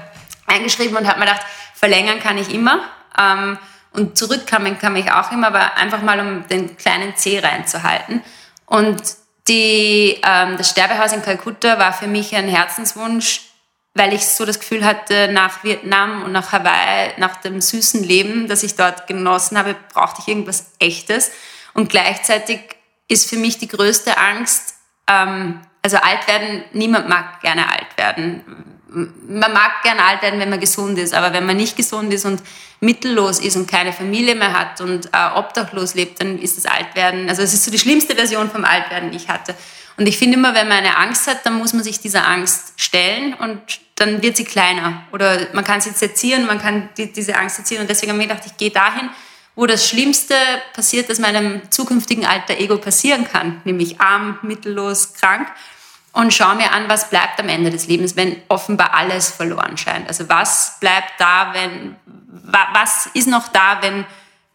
eingeschrieben und habe mir gedacht, verlängern kann ich immer. Ähm, und zurückkommen kann ich auch immer, aber einfach mal um den kleinen C reinzuhalten. Und die, ähm, das Sterbehaus in Kalkutta war für mich ein Herzenswunsch, weil ich so das Gefühl hatte, nach Vietnam und nach Hawaii, nach dem süßen Leben, das ich dort genossen habe, brauchte ich irgendwas Echtes. Und gleichzeitig ist für mich die größte Angst, ähm, also alt werden, niemand mag gerne alt werden. Man mag gerne alt werden, wenn man gesund ist, aber wenn man nicht gesund ist und mittellos ist und keine Familie mehr hat und äh, obdachlos lebt, dann ist das Altwerden, also es ist so die schlimmste Version vom Altwerden, die ich hatte. Und ich finde immer, wenn man eine Angst hat, dann muss man sich dieser Angst stellen und dann wird sie kleiner. Oder man kann sie sezieren, man kann die, diese Angst sezieren. Und deswegen habe ich mir gedacht, ich gehe dahin, wo das Schlimmste passiert, das meinem zukünftigen alter Ego passieren kann, nämlich arm, mittellos, krank und schaue mir an, was bleibt am Ende des Lebens, wenn offenbar alles verloren scheint. Also was bleibt da, wenn, was ist noch da, wenn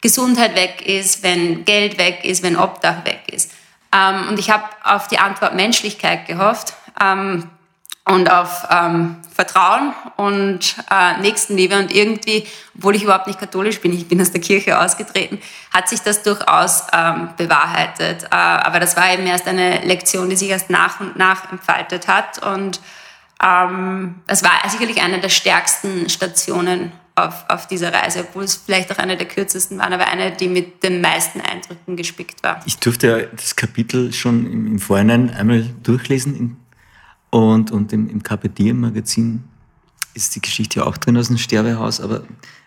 Gesundheit weg ist, wenn Geld weg ist, wenn Obdach weg ist. Ähm, und ich habe auf die Antwort Menschlichkeit gehofft. Und auf ähm, Vertrauen und äh, Nächstenliebe. Und irgendwie, obwohl ich überhaupt nicht katholisch bin, ich bin aus der Kirche ausgetreten, hat sich das durchaus ähm, bewahrheitet. Äh, aber das war eben erst eine Lektion, die sich erst nach und nach entfaltet hat. Und ähm, das war sicherlich eine der stärksten Stationen auf, auf dieser Reise, obwohl es vielleicht auch eine der kürzesten waren, aber eine, die mit den meisten Eindrücken gespickt war. Ich durfte ja das Kapitel schon im Vorhinein einmal durchlesen und, und im, im Carpe Diem Magazin ist die Geschichte ja auch drin aus dem Sterbehaus. Aber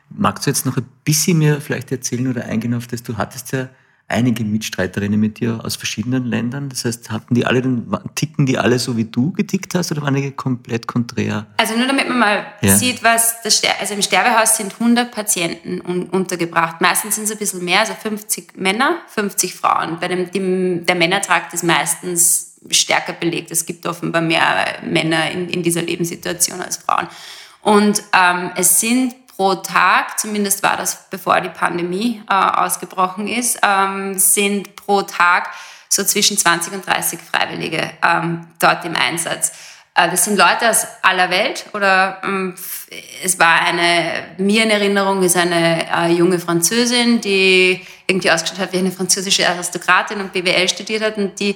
magst du jetzt noch ein bisschen mehr vielleicht erzählen oder eingehen auf das? Du hattest ja einige Mitstreiterinnen mit dir aus verschiedenen Ländern. Das heißt, hatten die alle den, ticken die alle so wie du getickt hast oder waren die komplett konträr? Also nur damit man mal ja. sieht, was das Ster also im Sterbehaus sind 100 Patienten un untergebracht. Meistens sind es ein bisschen mehr, also 50 Männer, 50 Frauen. Bei dem, dem der Männertrakt ist meistens stärker belegt. Es gibt offenbar mehr Männer in, in dieser Lebenssituation als Frauen. Und ähm, es sind pro Tag, zumindest war das bevor die Pandemie äh, ausgebrochen ist, ähm, sind pro Tag so zwischen 20 und 30 Freiwillige ähm, dort im Einsatz. Äh, das sind Leute aus aller Welt oder ähm, es war eine, mir in Erinnerung ist eine äh, junge Französin, die irgendwie ausgeschaut hat wie eine französische Aristokratin und BWL studiert hat und die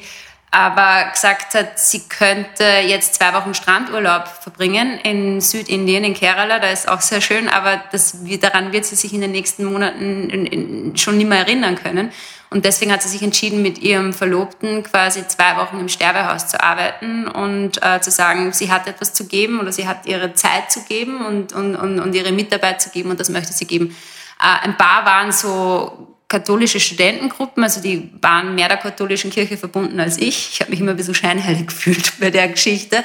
aber gesagt hat, sie könnte jetzt zwei Wochen Strandurlaub verbringen in Südindien, in Kerala, da ist auch sehr schön, aber das, daran wird sie sich in den nächsten Monaten schon nicht mehr erinnern können. Und deswegen hat sie sich entschieden, mit ihrem Verlobten quasi zwei Wochen im Sterbehaus zu arbeiten und äh, zu sagen, sie hat etwas zu geben oder sie hat ihre Zeit zu geben und, und, und, und ihre Mitarbeit zu geben und das möchte sie geben. Äh, ein paar waren so katholische Studentengruppen, also die waren mehr der katholischen Kirche verbunden als ich. Ich habe mich immer ein bisschen scheinheilig gefühlt bei der Geschichte.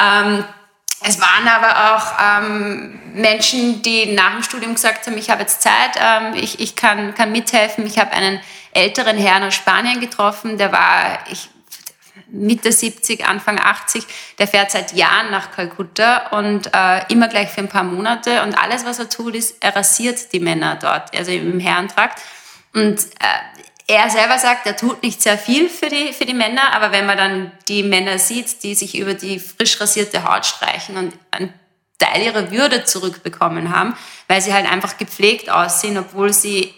Ähm, es waren aber auch ähm, Menschen, die nach dem Studium gesagt haben, ich habe jetzt Zeit, ähm, ich, ich kann, kann mithelfen. Ich habe einen älteren Herrn aus Spanien getroffen, der war ich, Mitte 70, Anfang 80, der fährt seit Jahren nach Kalkutta und äh, immer gleich für ein paar Monate. Und alles, was er tut, ist, er rasiert die Männer dort, also im Herrentrakt. Und äh, er selber sagt, er tut nicht sehr viel für die, für die Männer, aber wenn man dann die Männer sieht, die sich über die frisch rasierte Haut streichen und einen Teil ihrer Würde zurückbekommen haben, weil sie halt einfach gepflegt aussehen, obwohl sie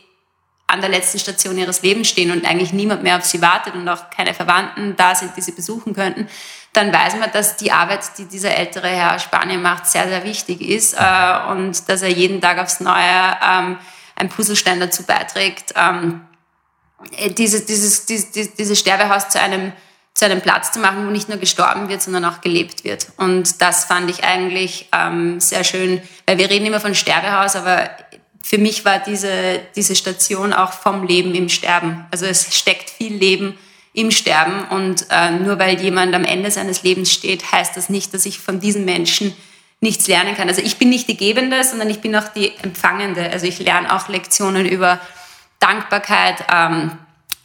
an der letzten Station ihres Lebens stehen und eigentlich niemand mehr auf sie wartet und auch keine Verwandten da sind, die sie besuchen könnten, dann weiß man, dass die Arbeit, die dieser ältere Herr Spanien macht, sehr, sehr wichtig ist äh, und dass er jeden Tag aufs Neue ähm, ein Puzzlestein dazu beiträgt, ähm, dieses, dieses, dieses, dieses Sterbehaus zu einem, zu einem Platz zu machen, wo nicht nur gestorben wird, sondern auch gelebt wird. Und das fand ich eigentlich ähm, sehr schön, weil wir reden immer von Sterbehaus, aber für mich war diese, diese Station auch vom Leben im Sterben. Also es steckt viel Leben im Sterben und äh, nur weil jemand am Ende seines Lebens steht, heißt das nicht, dass ich von diesen Menschen nichts lernen kann. Also ich bin nicht die Gebende, sondern ich bin auch die Empfangende. Also ich lerne auch Lektionen über Dankbarkeit, ähm,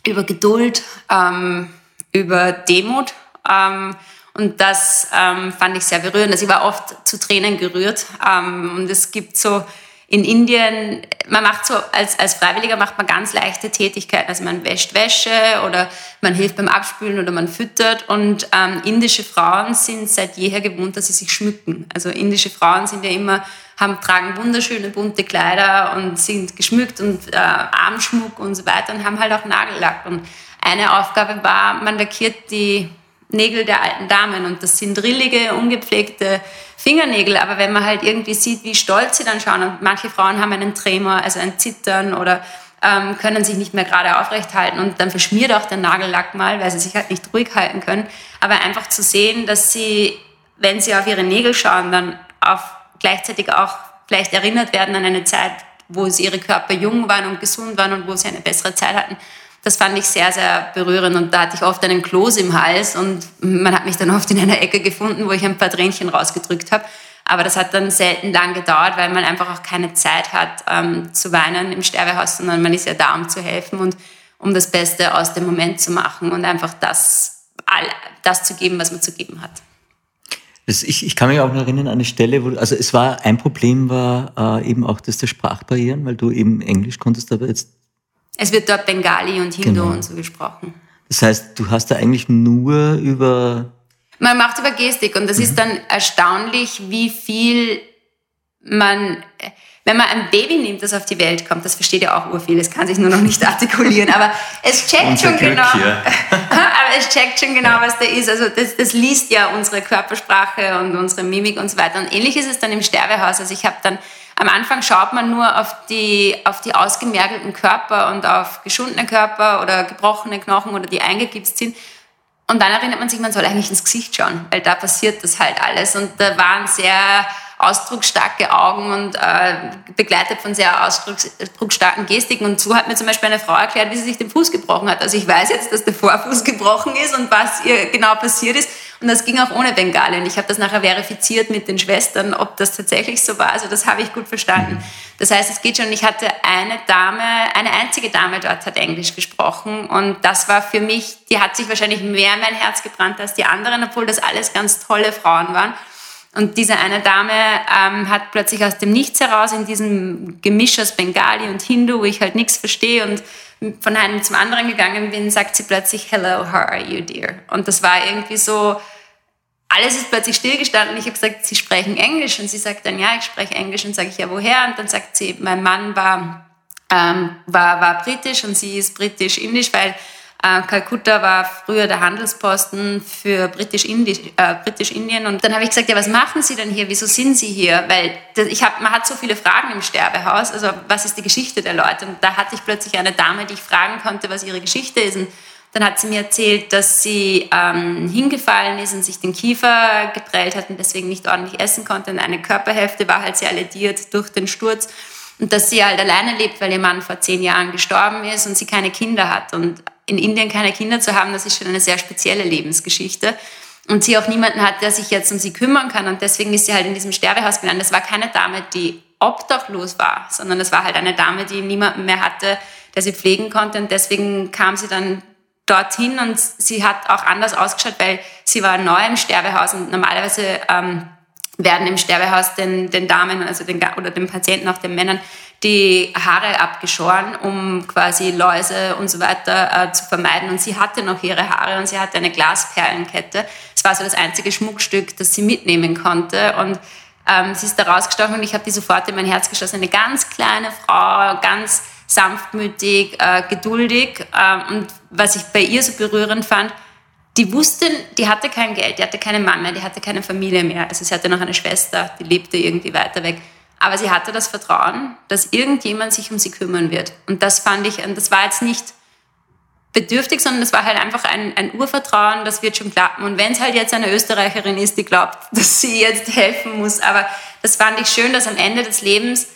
über Geduld, ähm, über Demut. Ähm, und das ähm, fand ich sehr berührend. Also ich war oft zu Tränen gerührt. Ähm, und es gibt so in Indien, man macht so, als, als Freiwilliger macht man ganz leichte Tätigkeiten. Also man wäscht Wäsche oder man hilft beim Abspülen oder man füttert. Und ähm, indische Frauen sind seit jeher gewohnt, dass sie sich schmücken. Also indische Frauen sind ja immer, haben, tragen wunderschöne bunte Kleider und sind geschmückt und äh, Armschmuck und so weiter und haben halt auch Nagellack. Und eine Aufgabe war, man lackiert die Nägel der alten Damen. Und das sind drillige, ungepflegte Fingernägel, aber wenn man halt irgendwie sieht, wie stolz sie dann schauen und manche Frauen haben einen Tremor, also ein Zittern oder ähm, können sich nicht mehr gerade aufrecht halten. Und dann verschmiert auch der Nagellack mal, weil sie sich halt nicht ruhig halten können. Aber einfach zu sehen, dass sie, wenn sie auf ihre Nägel schauen, dann auf gleichzeitig auch vielleicht erinnert werden an eine Zeit, wo sie ihre Körper jung waren und gesund waren und wo sie eine bessere Zeit hatten das fand ich sehr, sehr berührend und da hatte ich oft einen Kloß im Hals und man hat mich dann oft in einer Ecke gefunden, wo ich ein paar Tränchen rausgedrückt habe. Aber das hat dann selten lang gedauert, weil man einfach auch keine Zeit hat ähm, zu weinen im Sterbehaus, sondern man ist ja da, um zu helfen und um das Beste aus dem Moment zu machen und einfach das, all, das zu geben, was man zu geben hat. Das, ich, ich kann mich auch noch erinnern an eine Stelle, wo, also es war, ein Problem war äh, eben auch das der Sprachbarrieren, weil du eben Englisch konntest, aber jetzt es wird dort Bengali und Hindu genau. und so gesprochen. Das heißt, du hast da eigentlich nur über... Man macht über Gestik und das mhm. ist dann erstaunlich, wie viel man, wenn man ein Baby nimmt, das auf die Welt kommt, das versteht ja auch urviel, es kann sich nur noch nicht artikulieren, aber es checkt schon Glück genau, aber es checkt schon genau, was da ist. Also das, das liest ja unsere Körpersprache und unsere Mimik und so weiter. Und ähnlich ist es dann im Sterbehaus. Also ich habe dann am Anfang schaut man nur auf die, auf die ausgemergelten Körper und auf geschundene Körper oder gebrochene Knochen oder die eingegipst sind. Und dann erinnert man sich, man soll eigentlich ins Gesicht schauen, weil da passiert das halt alles. Und da waren sehr ausdrucksstarke Augen und äh, begleitet von sehr ausdrucksstarken Gestiken. Und so hat mir zum Beispiel eine Frau erklärt, wie sie sich den Fuß gebrochen hat. Also ich weiß jetzt, dass der Vorfuß gebrochen ist und was ihr genau passiert ist. Und das ging auch ohne Bengale. Und ich habe das nachher verifiziert mit den Schwestern, ob das tatsächlich so war. Also das habe ich gut verstanden. Das heißt, es geht schon. Ich hatte eine Dame, eine einzige Dame dort hat Englisch gesprochen. Und das war für mich, die hat sich wahrscheinlich mehr in mein Herz gebrannt als die anderen, obwohl das alles ganz tolle Frauen waren. Und diese eine Dame ähm, hat plötzlich aus dem Nichts heraus in diesem Gemisch aus Bengali und Hindu, wo ich halt nichts verstehe und von einem zum anderen gegangen bin, sagt sie plötzlich, Hello, how are you, dear? Und das war irgendwie so, alles ist plötzlich stillgestanden. Ich habe gesagt, Sie sprechen Englisch. Und sie sagt dann, ja, ich spreche Englisch. Und sage ich, ja, woher? Und dann sagt sie, mein Mann war, ähm, war, war britisch und sie ist britisch-indisch, weil äh, Kalkutta war früher der Handelsposten für Britisch-Indien. Äh, Britisch und dann habe ich gesagt, ja, was machen Sie denn hier? Wieso sind Sie hier? Weil das, ich hab, man hat so viele Fragen im Sterbehaus. Also was ist die Geschichte der Leute? Und da hatte ich plötzlich eine Dame, die ich fragen konnte, was ihre Geschichte ist. Und dann hat sie mir erzählt, dass sie ähm, hingefallen ist und sich den Kiefer geprellt hat und deswegen nicht ordentlich essen konnte. Und eine Körperhälfte war halt sehr lediert durch den Sturz. Und dass sie halt alleine lebt, weil ihr Mann vor zehn Jahren gestorben ist und sie keine Kinder hat. Und in Indien keine Kinder zu haben, das ist schon eine sehr spezielle Lebensgeschichte. Und sie auch niemanden hat, der sich jetzt um sie kümmern kann. Und deswegen ist sie halt in diesem Sterbehaus gelandet. Das war keine Dame, die obdachlos war, sondern das war halt eine Dame, die niemanden mehr hatte, der sie pflegen konnte. Und deswegen kam sie dann dorthin und sie hat auch anders ausgeschaut, weil sie war neu im Sterbehaus und normalerweise ähm, werden im Sterbehaus den, den Damen also den, oder den Patienten, auch den Männern, die Haare abgeschoren, um quasi Läuse und so weiter äh, zu vermeiden. Und sie hatte noch ihre Haare und sie hatte eine Glasperlenkette. Es war so das einzige Schmuckstück, das sie mitnehmen konnte. Und ähm, sie ist da rausgestochen und ich habe die sofort in mein Herz geschlossen. Eine ganz kleine Frau, ganz sanftmütig, äh, geduldig. Äh, und was ich bei ihr so berührend fand, die wusste, die hatte kein Geld, die hatte keine mehr, die hatte keine Familie mehr. Also sie hatte noch eine Schwester, die lebte irgendwie weiter weg. Aber sie hatte das Vertrauen, dass irgendjemand sich um sie kümmern wird. Und das fand ich, und das war jetzt nicht bedürftig, sondern das war halt einfach ein, ein Urvertrauen, das wird schon klappen. Und wenn es halt jetzt eine Österreicherin ist, die glaubt, dass sie jetzt helfen muss, aber das fand ich schön, dass am Ende des Lebens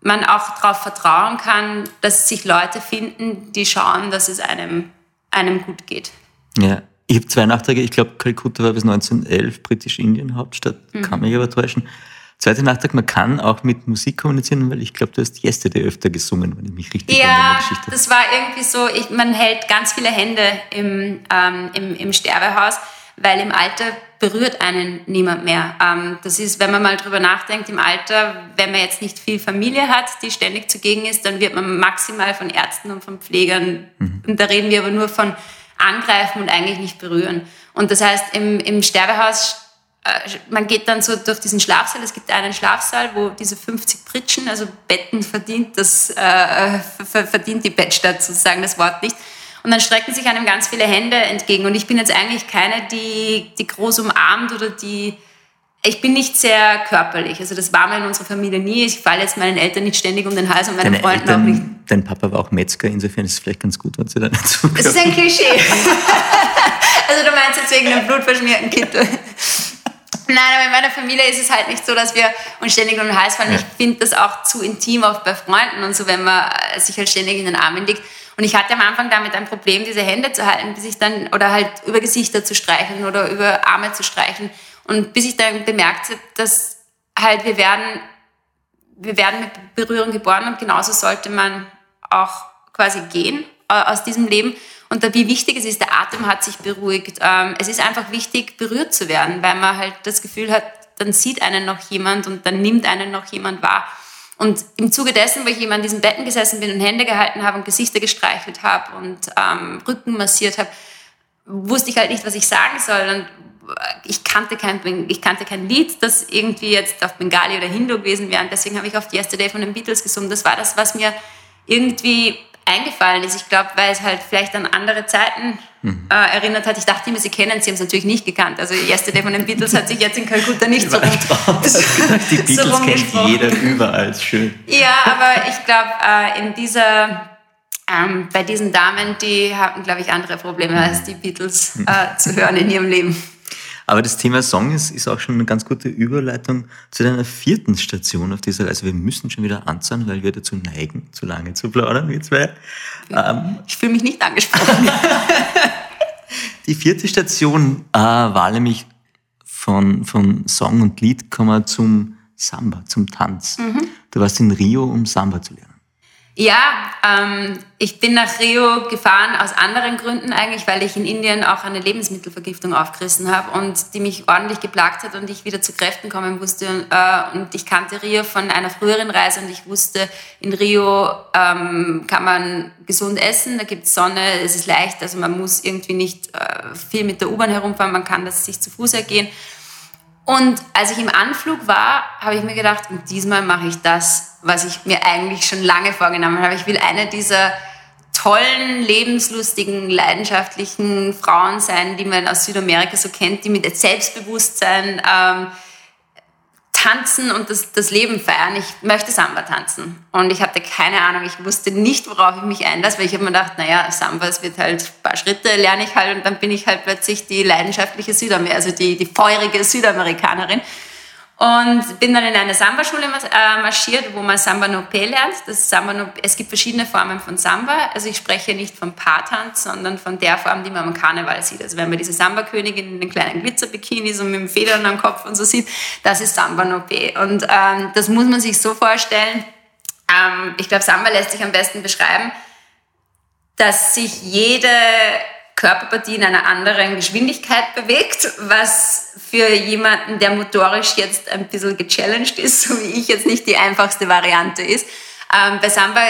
man auch darauf vertrauen kann, dass sich Leute finden, die schauen, dass es einem, einem gut geht. Ja, ich habe zwei Nachträge. Ich glaube, Kalkutta war bis 1911 Britisch-Indien Hauptstadt, mhm. kann mich aber täuschen. Zweiter Nachtrag, man kann auch mit Musik kommunizieren, weil ich glaube, du hast Yesterday öfter gesungen, wenn ich mich richtig erinnere. Ja, das war irgendwie so, ich, man hält ganz viele Hände im, ähm, im, im Sterbehaus, weil im Alter berührt einen niemand mehr. Ähm, das ist, wenn man mal drüber nachdenkt, im Alter, wenn man jetzt nicht viel Familie hat, die ständig zugegen ist, dann wird man maximal von Ärzten und von Pflegern, mhm. und da reden wir aber nur von angreifen und eigentlich nicht berühren. Und das heißt, im, im Sterbehaus man geht dann so durch diesen Schlafsaal. Es gibt einen Schlafsaal, wo diese 50 Pritschen, also Betten verdient, das äh, verdient die Bettstadt sozusagen das Wort nicht. Und dann strecken sich einem ganz viele Hände entgegen. Und ich bin jetzt eigentlich keine, die, die groß umarmt oder die, ich bin nicht sehr körperlich. Also das war mir in unserer Familie nie. Ich falle jetzt meinen Eltern nicht ständig um den Hals und meinen Deine Freunden Eltern, auch nicht. Dein Papa war auch Metzger, insofern ist es vielleicht ganz gut, wenn sie da nicht so Das ist ein Klischee. also du meinst jetzt wegen einem blutverschmierten Kittel. Nein, aber in meiner Familie ist es halt nicht so, dass wir uns ständig um den Hals fallen. Ja. Ich finde das auch zu intim, auch bei Freunden und so, wenn man sich halt ständig in den Armen liegt. Und ich hatte am Anfang damit ein Problem, diese Hände zu halten, bis ich dann, oder halt über Gesichter zu streicheln oder über Arme zu streicheln. Und bis ich dann bemerkt habe, dass halt wir werden, wir werden mit Berührung geboren und genauso sollte man auch quasi gehen äh, aus diesem Leben. Und wie wichtig es ist, der Atem hat sich beruhigt. Ähm, es ist einfach wichtig, berührt zu werden, weil man halt das Gefühl hat, dann sieht einen noch jemand und dann nimmt einen noch jemand wahr. Und im Zuge dessen, wo ich eben an diesen Betten gesessen bin und Hände gehalten habe und Gesichter gestreichelt habe und ähm, Rücken massiert habe, wusste ich halt nicht, was ich sagen soll. Und ich kannte kein, ich kannte kein Lied, das irgendwie jetzt auf Bengali oder Hindu gewesen wäre. Und deswegen habe ich auf Yesterday von den Beatles gesungen. Das war das, was mir irgendwie eingefallen ist. Ich glaube, weil es halt vielleicht an andere Zeiten mhm. äh, erinnert hat. Ich dachte immer, sie kennen sie, haben es natürlich nicht gekannt. Also Yesterday von den Beatles hat sich jetzt in Kalkutta nicht so rum, Die Beatles so kennt jeder überall, schön. Ja, aber ich glaube, äh, in dieser ähm, bei diesen Damen, die hatten, glaube ich, andere Probleme als die Beatles äh, zu hören in ihrem Leben. Aber das Thema Song ist, ist auch schon eine ganz gute Überleitung zu deiner vierten Station auf dieser Reise. Wir müssen schon wieder anzahlen, weil wir dazu neigen, zu lange zu plaudern, wir zwei. Ähm, ich fühle mich nicht angesprochen. Die vierte Station äh, war nämlich von, von Song und Lied kommen zum Samba, zum Tanz. Mhm. Du warst in Rio, um Samba zu lernen. Ja, ähm, ich bin nach Rio gefahren aus anderen Gründen eigentlich, weil ich in Indien auch eine Lebensmittelvergiftung aufgerissen habe und die mich ordentlich geplagt hat und ich wieder zu Kräften kommen musste. Äh, und ich kannte Rio von einer früheren Reise und ich wusste, in Rio ähm, kann man gesund essen, da gibt es Sonne, es ist leicht, also man muss irgendwie nicht äh, viel mit der U-Bahn herumfahren, man kann das sich zu Fuß ergehen. Und als ich im Anflug war, habe ich mir gedacht, und diesmal mache ich das, was ich mir eigentlich schon lange vorgenommen habe. Ich will eine dieser tollen, lebenslustigen, leidenschaftlichen Frauen sein, die man aus Südamerika so kennt, die mit Selbstbewusstsein ähm, tanzen und das, das Leben feiern. Ich möchte Samba tanzen. Und ich hatte keine Ahnung, ich wusste nicht, worauf ich mich einlasse, weil ich habe mir gedacht, naja, Samba, es wird halt ein paar Schritte, lerne ich halt und dann bin ich halt plötzlich die leidenschaftliche Südamerikanerin, also die, die feurige Südamerikanerin. Und bin dann in eine Samba-Schule äh, marschiert, wo man Samba Nopé lernt. Das Samba Nopé, es gibt verschiedene Formen von Samba. Also ich spreche nicht vom Paartanz, sondern von der Form, die man am Karneval sieht. Also wenn man diese Samba-Königin in den kleinen Glitzerbikinis und mit dem Federn am Kopf und so sieht, das ist Samba Nopé. Und ähm, das muss man sich so vorstellen. Ähm, ich glaube, Samba lässt sich am besten beschreiben, dass sich jede Körperpartie in einer anderen Geschwindigkeit bewegt, was für jemanden, der motorisch jetzt ein bisschen gechallenged ist, so wie ich jetzt nicht die einfachste Variante ist. Ähm, bei Samba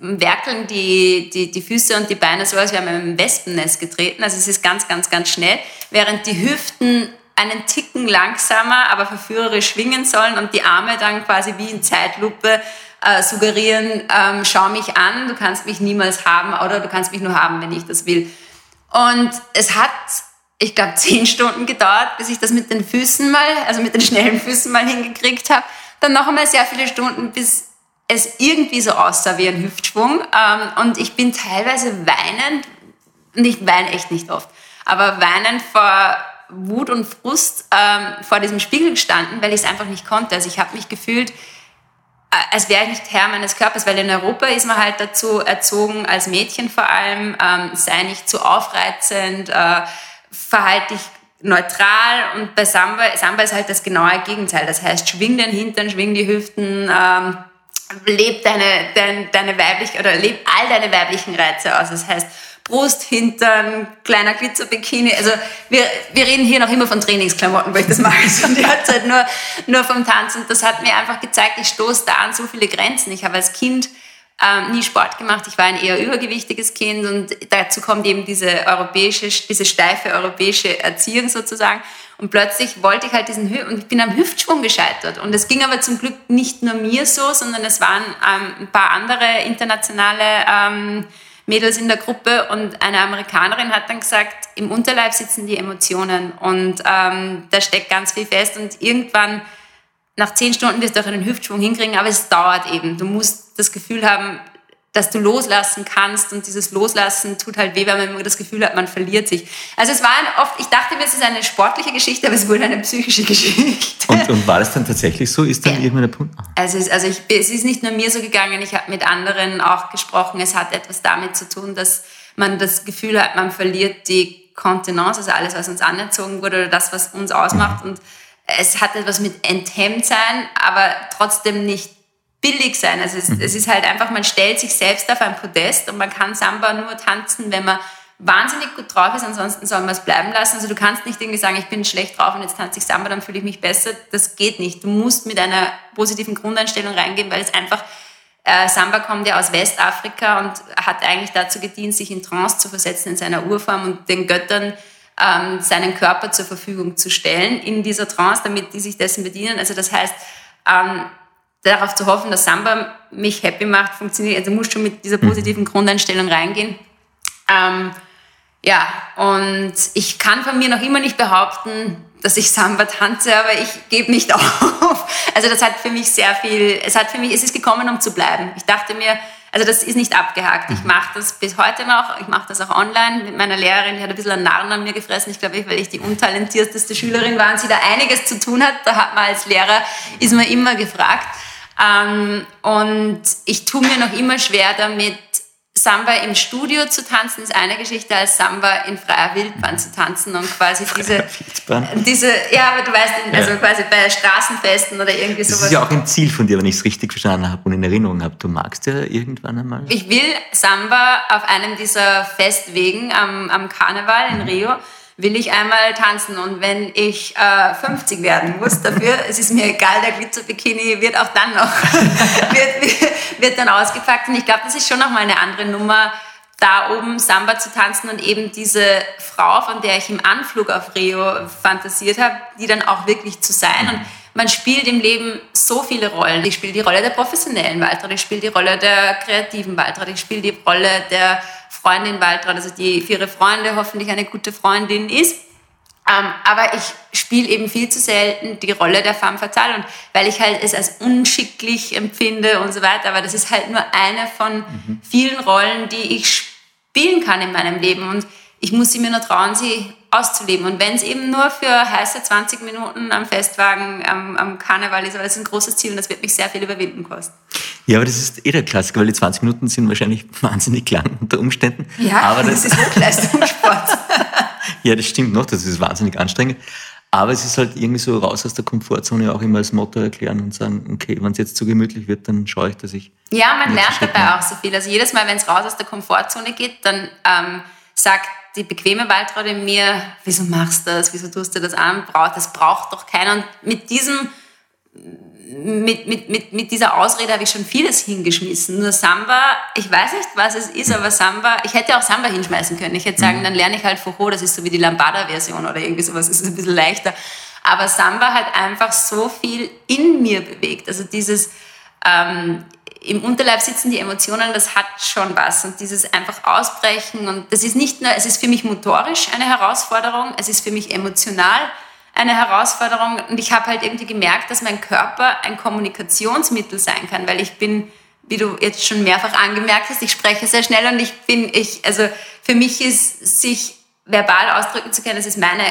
werkeln die, die, die Füße und die Beine so, als wären wir im Wespennest getreten. Also es ist ganz, ganz, ganz schnell, während die Hüften einen Ticken langsamer, aber verführerisch schwingen sollen und die Arme dann quasi wie in Zeitlupe äh, suggerieren, ähm, schau mich an, du kannst mich niemals haben oder du kannst mich nur haben, wenn ich das will. Und es hat, ich glaube, zehn Stunden gedauert, bis ich das mit den Füßen mal, also mit den schnellen Füßen mal hingekriegt habe. Dann noch einmal sehr viele Stunden, bis es irgendwie so aussah wie ein Hüftschwung. Ähm, und ich bin teilweise weinend, und ich weine echt nicht oft, aber weinend vor Wut und Frust ähm, vor diesem Spiegel gestanden, weil ich es einfach nicht konnte. Also ich habe mich gefühlt, als wäre ich nicht Herr meines Körpers, weil in Europa ist man halt dazu erzogen, als Mädchen vor allem, ähm, sei nicht zu aufreizend, äh, verhalte dich neutral und bei Samba, Samba ist halt das genaue Gegenteil. Das heißt, schwing den Hintern, schwing die Hüften, ähm, leb deine, deine, deine weiblich oder leb all deine weiblichen Reize aus. Das heißt, Brust, Hintern, kleiner Glitzerbikini. Also wir, wir reden hier noch immer von Trainingsklamotten, weil ich das mache. Also derzeit nur, nur vom Tanzen. Das hat mir einfach gezeigt, ich stoße da an so viele Grenzen. Ich habe als Kind ähm, nie Sport gemacht. Ich war ein eher übergewichtiges Kind und dazu kommt eben diese europäische, diese steife europäische Erziehung sozusagen. Und plötzlich wollte ich halt diesen Hü und ich bin am Hüftschwung gescheitert. Und es ging aber zum Glück nicht nur mir so, sondern es waren ähm, ein paar andere internationale ähm, Mädels in der Gruppe und eine Amerikanerin hat dann gesagt, im Unterleib sitzen die Emotionen und ähm, da steckt ganz viel fest und irgendwann nach zehn Stunden wirst du auch einen Hüftschwung hinkriegen, aber es dauert eben. Du musst das Gefühl haben, dass du loslassen kannst und dieses Loslassen tut halt weh, weil man immer das Gefühl hat, man verliert sich. Also es war oft, ich dachte mir, es ist eine sportliche Geschichte, aber es wurde eine psychische Geschichte. Und, und war das dann tatsächlich so? Ist dann ja. irgendwann der Punkt? Also, es, also ich, es ist nicht nur mir so gegangen, ich habe mit anderen auch gesprochen. Es hat etwas damit zu tun, dass man das Gefühl hat, man verliert die Kontenance, also alles, was uns anerzogen wurde oder das, was uns ausmacht. Mhm. Und es hat etwas mit enthemmt sein, aber trotzdem nicht billig sein. Also es, mhm. es, ist halt einfach, man stellt sich selbst auf ein Podest und man kann Samba nur tanzen, wenn man wahnsinnig gut drauf ist, ansonsten soll man es bleiben lassen. Also du kannst nicht irgendwie sagen, ich bin schlecht drauf und jetzt tanze ich Samba, dann fühle ich mich besser. Das geht nicht. Du musst mit einer positiven Grundeinstellung reingehen, weil es einfach, äh, Samba kommt ja aus Westafrika und hat eigentlich dazu gedient, sich in Trance zu versetzen in seiner Urform und den Göttern ähm, seinen Körper zur Verfügung zu stellen in dieser Trance, damit die sich dessen bedienen. Also das heißt, ähm, darauf zu hoffen, dass Samba mich happy macht, funktioniert. Also muss schon mit dieser mhm. positiven Grundeinstellung reingehen. Ähm, ja, und ich kann von mir noch immer nicht behaupten, dass ich Samba tanze, aber ich gebe nicht auf. Also das hat für mich sehr viel, es hat für mich, es ist gekommen, um zu bleiben. Ich dachte mir, also das ist nicht abgehakt. Ich mhm. mache das bis heute noch. Ich mache das auch online mit meiner Lehrerin. Die hat ein bisschen einen Narren an mir gefressen. Ich glaube, weil ich die untalentierteste Schülerin war und sie da einiges zu tun hat. Da hat man als Lehrer, ist man immer gefragt. Ähm, und ich tue mir noch immer schwer damit, Samba im Studio zu tanzen ist eine Geschichte, als Samba in freier Wildbahn zu tanzen und quasi diese, diese, ja, aber du weißt, also ja. quasi bei Straßenfesten oder irgendwie sowas. Das ist ja auch ein Ziel von dir, wenn ich es richtig verstanden habe und in Erinnerung habe. Du magst ja irgendwann einmal. Ich will Samba auf einem dieser Festwegen am, am Karneval in mhm. Rio will ich einmal tanzen. Und wenn ich äh, 50 werden muss dafür, es ist mir egal, der Glitzerbikini wird auch dann noch, wird, wird dann ausgepackt. Und ich glaube, das ist schon nochmal eine andere Nummer, da oben Samba zu tanzen und eben diese Frau, von der ich im Anflug auf Rio fantasiert habe, die dann auch wirklich zu sein. Und man spielt im Leben so viele Rollen. Ich spiele die Rolle der professionellen Waltraud, ich spiele die Rolle der kreativen Waltraud, ich spiele die Rolle der Freundin Waltraud, also die für ihre Freunde hoffentlich eine gute Freundin ist. Ähm, aber ich spiele eben viel zu selten die Rolle der femme fatale und weil ich halt es als unschicklich empfinde und so weiter. Aber das ist halt nur eine von mhm. vielen Rollen, die ich spielen kann in meinem Leben und ich muss sie mir nur trauen, sie auszuleben. Und wenn es eben nur für heiße 20 Minuten am Festwagen am, am Karneval ist, aber das ist ein großes Ziel und das wird mich sehr viel überwinden kosten. Ja, aber das ist eh der Klassiker, weil die 20 Minuten sind wahrscheinlich wahnsinnig lang unter Umständen. Ja, aber das, das ist Hochleistungssport. ja, das stimmt noch, das ist wahnsinnig anstrengend. Aber es ist halt irgendwie so raus aus der Komfortzone auch immer als Motto erklären und sagen, okay, wenn es jetzt zu gemütlich wird, dann schaue ich, dass ich. Ja, man lernt dabei auch so viel. Also jedes Mal, wenn es raus aus der Komfortzone geht, dann ähm, sagt die bequeme Waltraud in mir, wieso machst du das, wieso tust du das an, das braucht doch keiner. Und mit diesem, mit, mit, mit, mit dieser Ausrede habe ich schon vieles hingeschmissen. Nur Samba, ich weiß nicht, was es ist, aber Samba, ich hätte auch Samba hinschmeißen können. Ich hätte sagen, mhm. dann lerne ich halt Foucault, das ist so wie die Lambada-Version oder irgendwie sowas, das ist ein bisschen leichter. Aber Samba hat einfach so viel in mir bewegt. Also dieses, ähm, im Unterleib sitzen die Emotionen, das hat schon was. Und dieses einfach ausbrechen und das ist nicht nur, es ist für mich motorisch eine Herausforderung, es ist für mich emotional eine Herausforderung und ich habe halt irgendwie gemerkt, dass mein Körper ein Kommunikationsmittel sein kann, weil ich bin, wie du jetzt schon mehrfach angemerkt hast, ich spreche sehr schnell und ich bin, ich, also für mich ist, sich verbal ausdrücken zu können, das ist meine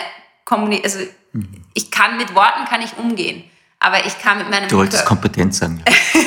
Kommunikation, also mhm. ich kann mit Worten kann ich umgehen. Aber ich kann mit meinem Du wolltest Kompetenz sagen. Ja.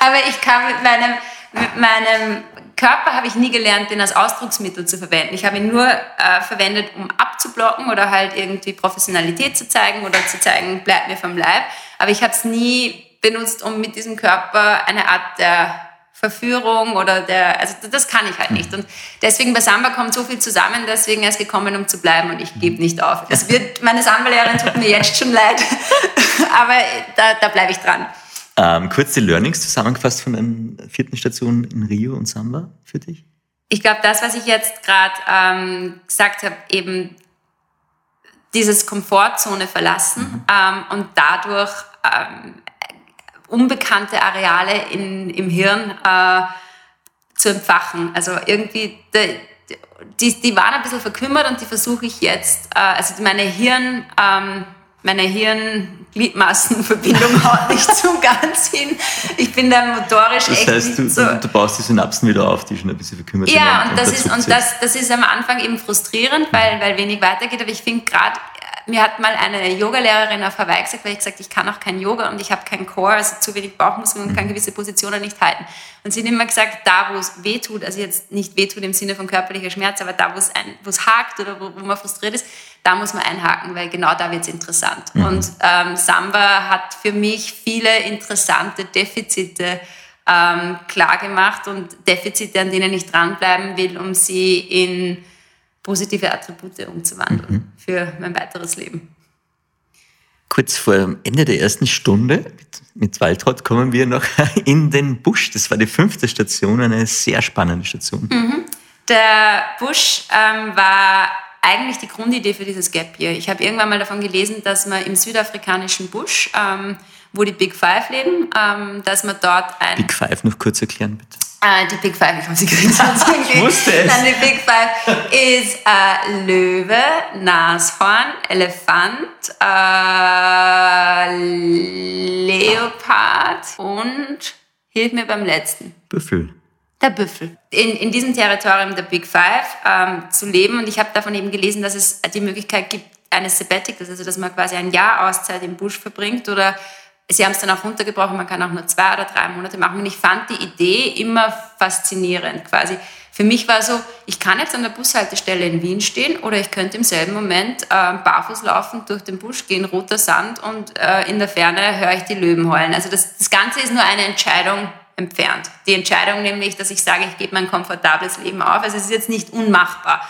aber ich kann mit meinem, mit meinem Körper habe ich nie gelernt, den als Ausdrucksmittel zu verwenden. Ich habe ihn nur äh, verwendet, um abzublocken oder halt irgendwie Professionalität zu zeigen oder zu zeigen, bleib mir vom Leib. Aber ich habe es nie benutzt, um mit diesem Körper eine Art der Verführung oder der, also das kann ich halt nicht. Und deswegen bei Samba kommt so viel zusammen, deswegen er ist gekommen, um zu bleiben und ich gebe nicht auf. Es wird, meine Samba-Lehrerin tut mir jetzt schon leid, aber da, da bleibe ich dran. Ähm, kurz die Learnings zusammengefasst von der vierten Station in Rio und Samba für dich? Ich glaube, das, was ich jetzt gerade ähm, gesagt habe, eben dieses Komfortzone verlassen mhm. ähm, und dadurch ähm, unbekannte Areale in, im Hirn äh, zu entfachen. Also irgendwie, die, die waren ein bisschen verkümmert und die versuche ich jetzt, äh, also meine Hirn, ähm, meine Hirn-Gliedmassenverbindung haut nicht so ganz hin. Ich bin da motorisch das echt heißt, du, so. du baust die Synapsen wieder auf, die schon ein bisschen verkümmert sind. Ja, und, das, ist, und das, das ist am Anfang eben frustrierend, weil, weil wenig weitergeht. Aber ich finde gerade mir hat mal eine Yogalehrerin auf Hawaii gesagt, weil ich gesagt ich kann auch kein Yoga und ich habe kein Core, also zu wenig Bauchmuskeln und kann mhm. gewisse Positionen nicht halten. Und sie hat immer gesagt, da wo es weh tut, also jetzt nicht weh tut im Sinne von körperlicher Schmerz, aber da wo es, ein, wo es hakt oder wo, wo man frustriert ist, da muss man einhaken, weil genau da wird es interessant. Mhm. Und ähm, Samba hat für mich viele interessante Defizite ähm, klar gemacht und Defizite, an denen ich dranbleiben will, um sie in positive Attribute umzuwandeln mhm. für mein weiteres Leben. Kurz vor Ende der ersten Stunde mit, mit Waltraud kommen wir noch in den Busch. Das war die fünfte Station, eine sehr spannende Station. Mhm. Der Busch ähm, war eigentlich die Grundidee für dieses Gap Year. Ich habe irgendwann mal davon gelesen, dass man im südafrikanischen Busch, ähm, wo die Big Five leben, ähm, dass man dort ein... Big Five noch kurz erklären, bitte. Äh, die Big Five, ich habe sie gesagt. ich wusste es. Nein, die Big Five ist äh, Löwe, Nashorn, Elefant, äh, Leopard und hilf mir beim letzten. Büffel. Der Büffel. In, in diesem Territorium der Big Five ähm, zu leben und ich habe davon eben gelesen, dass es die Möglichkeit gibt, eines Sabbaticals, also dass man quasi ein Jahr Auszeit im Busch verbringt oder Sie haben es dann auch runtergebrochen, man kann auch nur zwei oder drei Monate machen. Und ich fand die Idee immer faszinierend quasi. Für mich war so, ich kann jetzt an der Bushaltestelle in Wien stehen oder ich könnte im selben Moment äh, barfuß laufen, durch den Busch gehen, roter Sand und äh, in der Ferne höre ich die Löwen heulen. Also das, das Ganze ist nur eine Entscheidung entfernt. Die Entscheidung nämlich, dass ich sage, ich gebe mein komfortables Leben auf. Also es ist jetzt nicht unmachbar.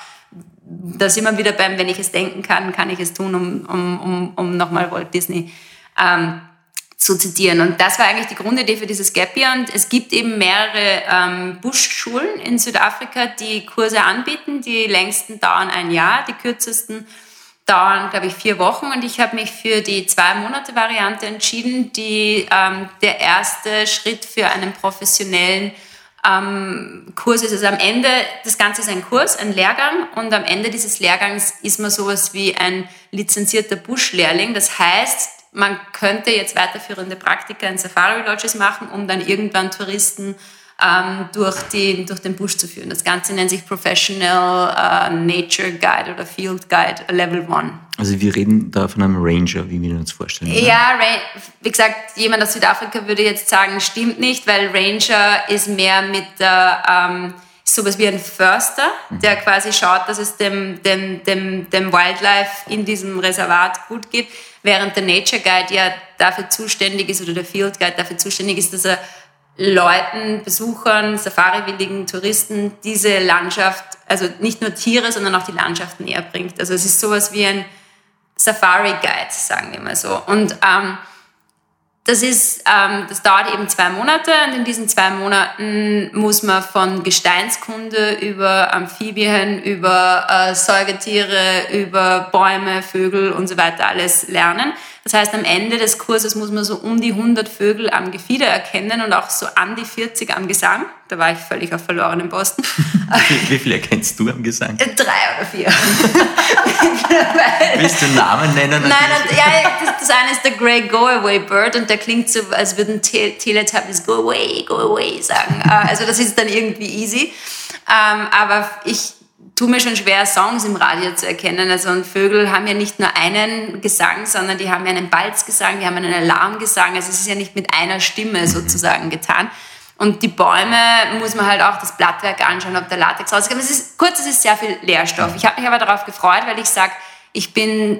Da sind wir wieder beim, wenn ich es denken kann, kann ich es tun, um, um, um, um nochmal Walt Disney ähm, zu zitieren. Und das war eigentlich die Grundidee für dieses Gap Year. Und es gibt eben mehrere ähm, Buschschulen in Südafrika, die Kurse anbieten. Die längsten dauern ein Jahr, die kürzesten dauern, glaube ich, vier Wochen. Und ich habe mich für die Zwei-Monate-Variante entschieden, die ähm, der erste Schritt für einen professionellen ähm, Kurs ist. Also am Ende, das Ganze ist ein Kurs, ein Lehrgang. Und am Ende dieses Lehrgangs ist man sowas wie ein lizenzierter Buschlehrling. Das heißt, man könnte jetzt weiterführende Praktika in Safari-Lodges machen, um dann irgendwann Touristen ähm, durch, die, durch den Busch zu führen. Das Ganze nennt sich Professional uh, Nature Guide oder Field Guide Level 1. Also wir reden da von einem Ranger, wie wir uns vorstellen. Oder? Ja, wie gesagt, jemand aus Südafrika würde jetzt sagen, stimmt nicht, weil Ranger ist mehr mit der... Ähm, sowas wie ein Förster, der quasi schaut, dass es dem, dem, dem, dem Wildlife in diesem Reservat gut geht während der Nature Guide ja dafür zuständig ist oder der Field Guide dafür zuständig ist, dass er Leuten, Besuchern, Safari-willigen Touristen diese Landschaft, also nicht nur Tiere, sondern auch die Landschaft näher bringt. Also es ist sowas wie ein Safari-Guide, sagen wir mal so. Und ähm, das, ist, ähm, das dauert eben zwei Monate und in diesen zwei Monaten muss man von Gesteinskunde über Amphibien, über äh, Säugetiere, über Bäume, Vögel und so weiter alles lernen. Das heißt, am Ende des Kurses muss man so um die 100 Vögel am Gefieder erkennen und auch so an die 40 am Gesang. Da war ich völlig auf verlorenem Posten. wie, wie viele erkennst du am Gesang? Äh, drei oder vier. Willst du Namen nennen? Nein, und, ja, das, das, eine ist der Grey Go-Away Bird und der klingt so, als würden Teletubbies Go Away, Go Away sagen. Äh, also das ist dann irgendwie easy. Ähm, aber ich tue mir schon schwer, Songs im Radio zu erkennen. Also und Vögel haben ja nicht nur einen Gesang, sondern die haben ja einen Balzgesang, die haben einen Alarmgesang. Also es ist ja nicht mit einer Stimme sozusagen getan. Und die Bäume muss man halt auch das Blattwerk anschauen, ob der Latex rauskommt. Es ist, kurz, es ist sehr viel Leerstoff. Ich habe mich aber darauf gefreut, weil ich sage, ich bin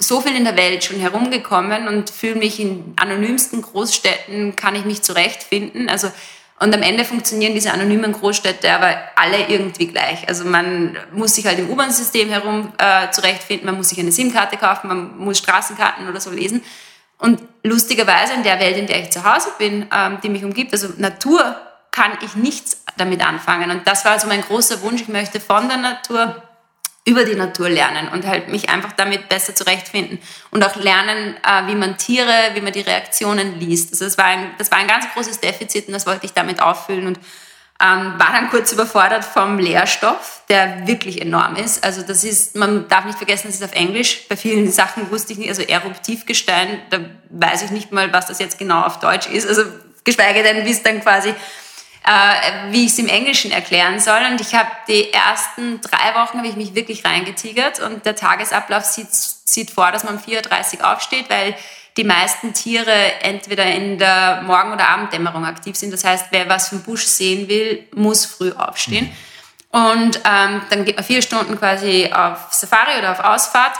so viel in der Welt schon herumgekommen und fühle mich in anonymsten Großstädten, kann ich mich zurechtfinden. Also und am Ende funktionieren diese anonymen Großstädte aber alle irgendwie gleich. Also man muss sich halt im U-Bahn-System herum äh, zurechtfinden, man muss sich eine SIM-Karte kaufen, man muss Straßenkarten oder so lesen. Und lustigerweise in der Welt, in der ich zu Hause bin, ähm, die mich umgibt, also Natur, kann ich nichts damit anfangen. Und das war also mein großer Wunsch. Ich möchte von der Natur über die Natur lernen und halt mich einfach damit besser zurechtfinden und auch lernen, äh, wie man Tiere, wie man die Reaktionen liest. Also das war ein, das war ein ganz großes Defizit und das wollte ich damit auffüllen und ähm, war dann kurz überfordert vom Lehrstoff, der wirklich enorm ist. Also das ist, man darf nicht vergessen, das ist auf Englisch. Bei vielen Sachen wusste ich nicht, also Eruptivgestein, da weiß ich nicht mal, was das jetzt genau auf Deutsch ist. Also geschweige denn, wie es dann quasi äh, wie ich es im Englischen erklären soll. Und ich habe die ersten drei Wochen habe ich mich wirklich reingetigert und der Tagesablauf sieht, sieht vor, dass man um 4.30 Uhr aufsteht, weil die meisten Tiere entweder in der Morgen- oder Abenddämmerung aktiv sind. Das heißt, wer was vom Busch sehen will, muss früh aufstehen. Und ähm, dann geht man vier Stunden quasi auf Safari oder auf Ausfahrt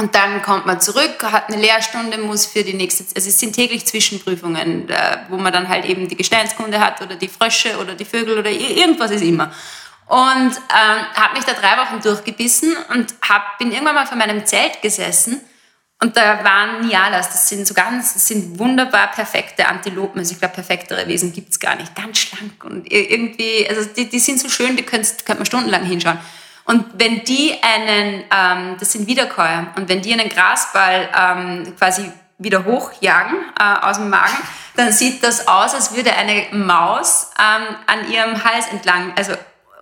und dann kommt man zurück, hat eine Lehrstunde, muss für die nächste, also es sind täglich Zwischenprüfungen, äh, wo man dann halt eben die Gesteinskunde hat oder die Frösche oder die Vögel oder irgendwas ist immer. Und ähm, habe mich da drei Wochen durchgebissen und hab, bin irgendwann mal vor meinem Zelt gesessen und da waren Nialas, das sind so ganz, das sind wunderbar perfekte Antilopen. Also ich glaube, perfektere Wesen gibt's gar nicht. Ganz schlank und irgendwie, also die, die sind so schön, die könnt, könnt man stundenlang hinschauen. Und wenn die einen, ähm, das sind Wiederkäuer, und wenn die einen Grasball ähm, quasi wieder hochjagen äh, aus dem Magen, dann sieht das aus, als würde eine Maus ähm, an ihrem Hals entlang, also